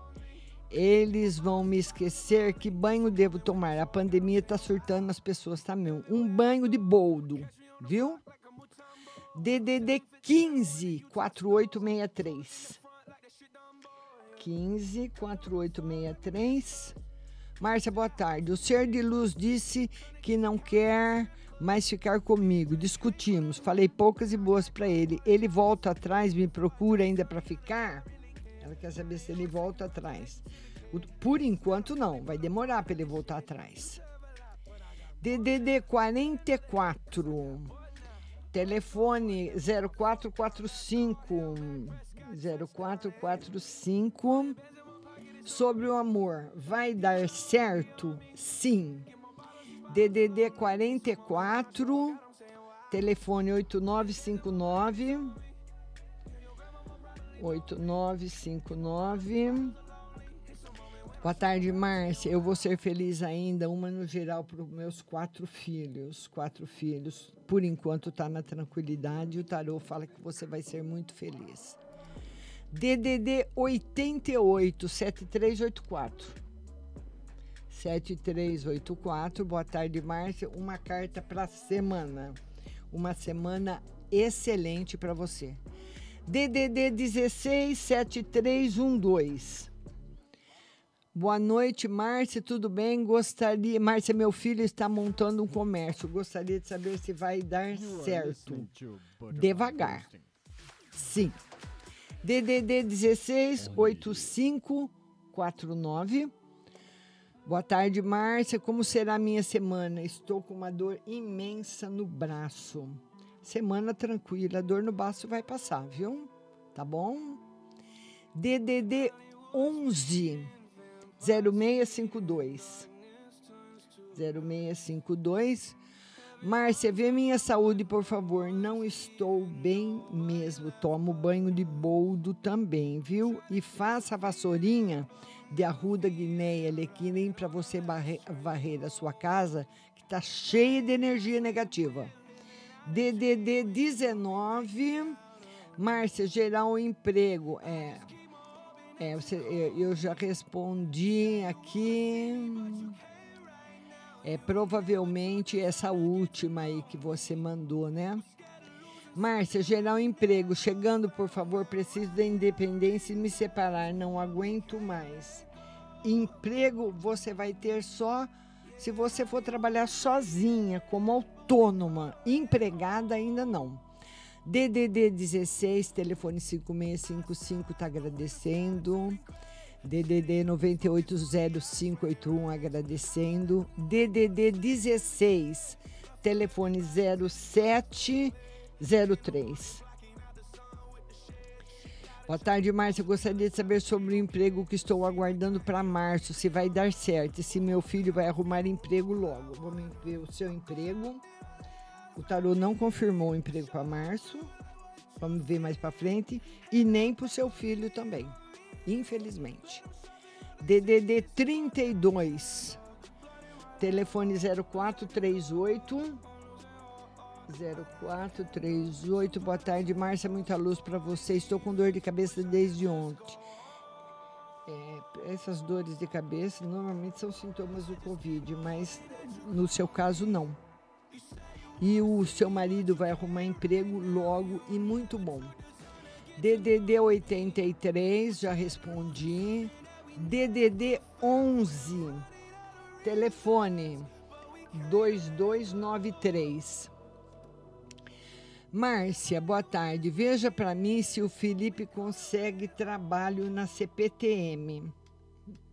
Eles vão me esquecer que banho devo tomar. A pandemia está surtando as pessoas também. Um banho de boldo, viu? DDD 15 4863. 15 4863. Márcia, boa tarde. O ser de luz disse que não quer mais ficar comigo. Discutimos. Falei poucas e boas para ele. Ele volta atrás, me procura ainda para ficar? Ela quer saber se ele volta atrás. Por enquanto, não. Vai demorar para ele voltar atrás. DDD 44. Telefone 0445. 0445. Sobre o amor. Vai dar certo? Sim. DDD 44. Telefone 8959. 8959. Boa tarde, Márcia. Eu vou ser feliz ainda, uma no geral para os meus quatro filhos. Quatro filhos. Por enquanto está na tranquilidade. O tarô fala que você vai ser muito feliz. DDD 88 7384. 7384. Boa tarde, Márcia. Uma carta para semana. Uma semana excelente para você. DDD 16 7312. Boa noite, Márcia, tudo bem? Gostaria. Márcia, meu filho está montando um comércio. Gostaria de saber se vai dar certo. Devagar. Sim. DDD 16 8549. Boa tarde, Márcia. Como será a minha semana? Estou com uma dor imensa no braço. Semana tranquila, a dor no braço vai passar, viu? Tá bom? DDD 11 0652. 0652. Márcia, vê minha saúde, por favor. Não estou bem mesmo. Tomo banho de boldo também, viu? E faça a vassourinha de arruda guinéia lequinim para você barre- varrer a sua casa, que tá cheia de energia negativa. DDD 19. Márcia, gerar um emprego. É, é, você- eu, eu já respondi aqui. É provavelmente essa última aí que você mandou, né? Márcia, gerar um emprego. Chegando, por favor, preciso da independência e me separar. Não aguento mais. Emprego você vai ter só se você for trabalhar sozinha, como autônoma. Empregada ainda não. DDD 16, telefone 5655, está agradecendo. DDD 980581, agradecendo. DDD 16, telefone 0703. Boa tarde, Márcia. Gostaria de saber sobre o emprego que estou aguardando para março, se vai dar certo, e se meu filho vai arrumar emprego logo. Vamos ver o seu emprego. O tarô não confirmou o emprego para março. Vamos ver mais para frente. E nem para o seu filho também, infelizmente. DDD 32, telefone 0438. 0438. Boa tarde, Márcia. Muita luz para você. Estou com dor de cabeça desde ontem. É, essas dores de cabeça normalmente são sintomas do Covid, mas no seu caso, não. E o seu marido vai arrumar emprego logo e muito bom. DDD 83, já respondi. DDD 11, telefone 2293. Márcia, boa tarde. Veja para mim se o Felipe consegue trabalho na CPTM.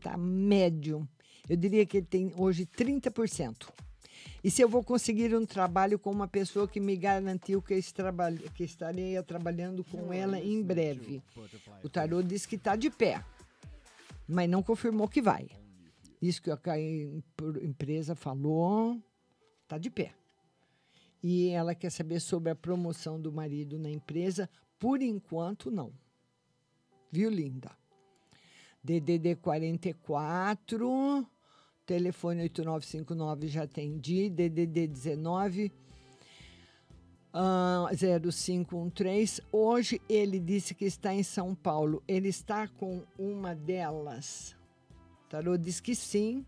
Tá médio. Eu diria que ele tem hoje 30%. E se eu vou conseguir um trabalho com uma pessoa que me garantiu que, trabalho, que estaria trabalhando com ela em breve. O tarô diz que está de pé, mas não confirmou que vai. Isso que a empresa falou, está de pé. E ela quer saber sobre a promoção do marido na empresa. Por enquanto, não. Viu, linda? DDD 44, telefone 8959 já atendi. DDD 19, ah, 0513. Hoje ele disse que está em São Paulo. Ele está com uma delas. Tarô diz que sim,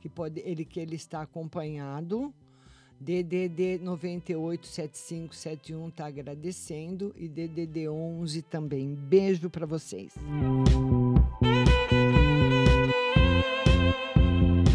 que pode, ele que ele está acompanhado. DDD 987571 está agradecendo e DDD 11 também. Beijo para vocês.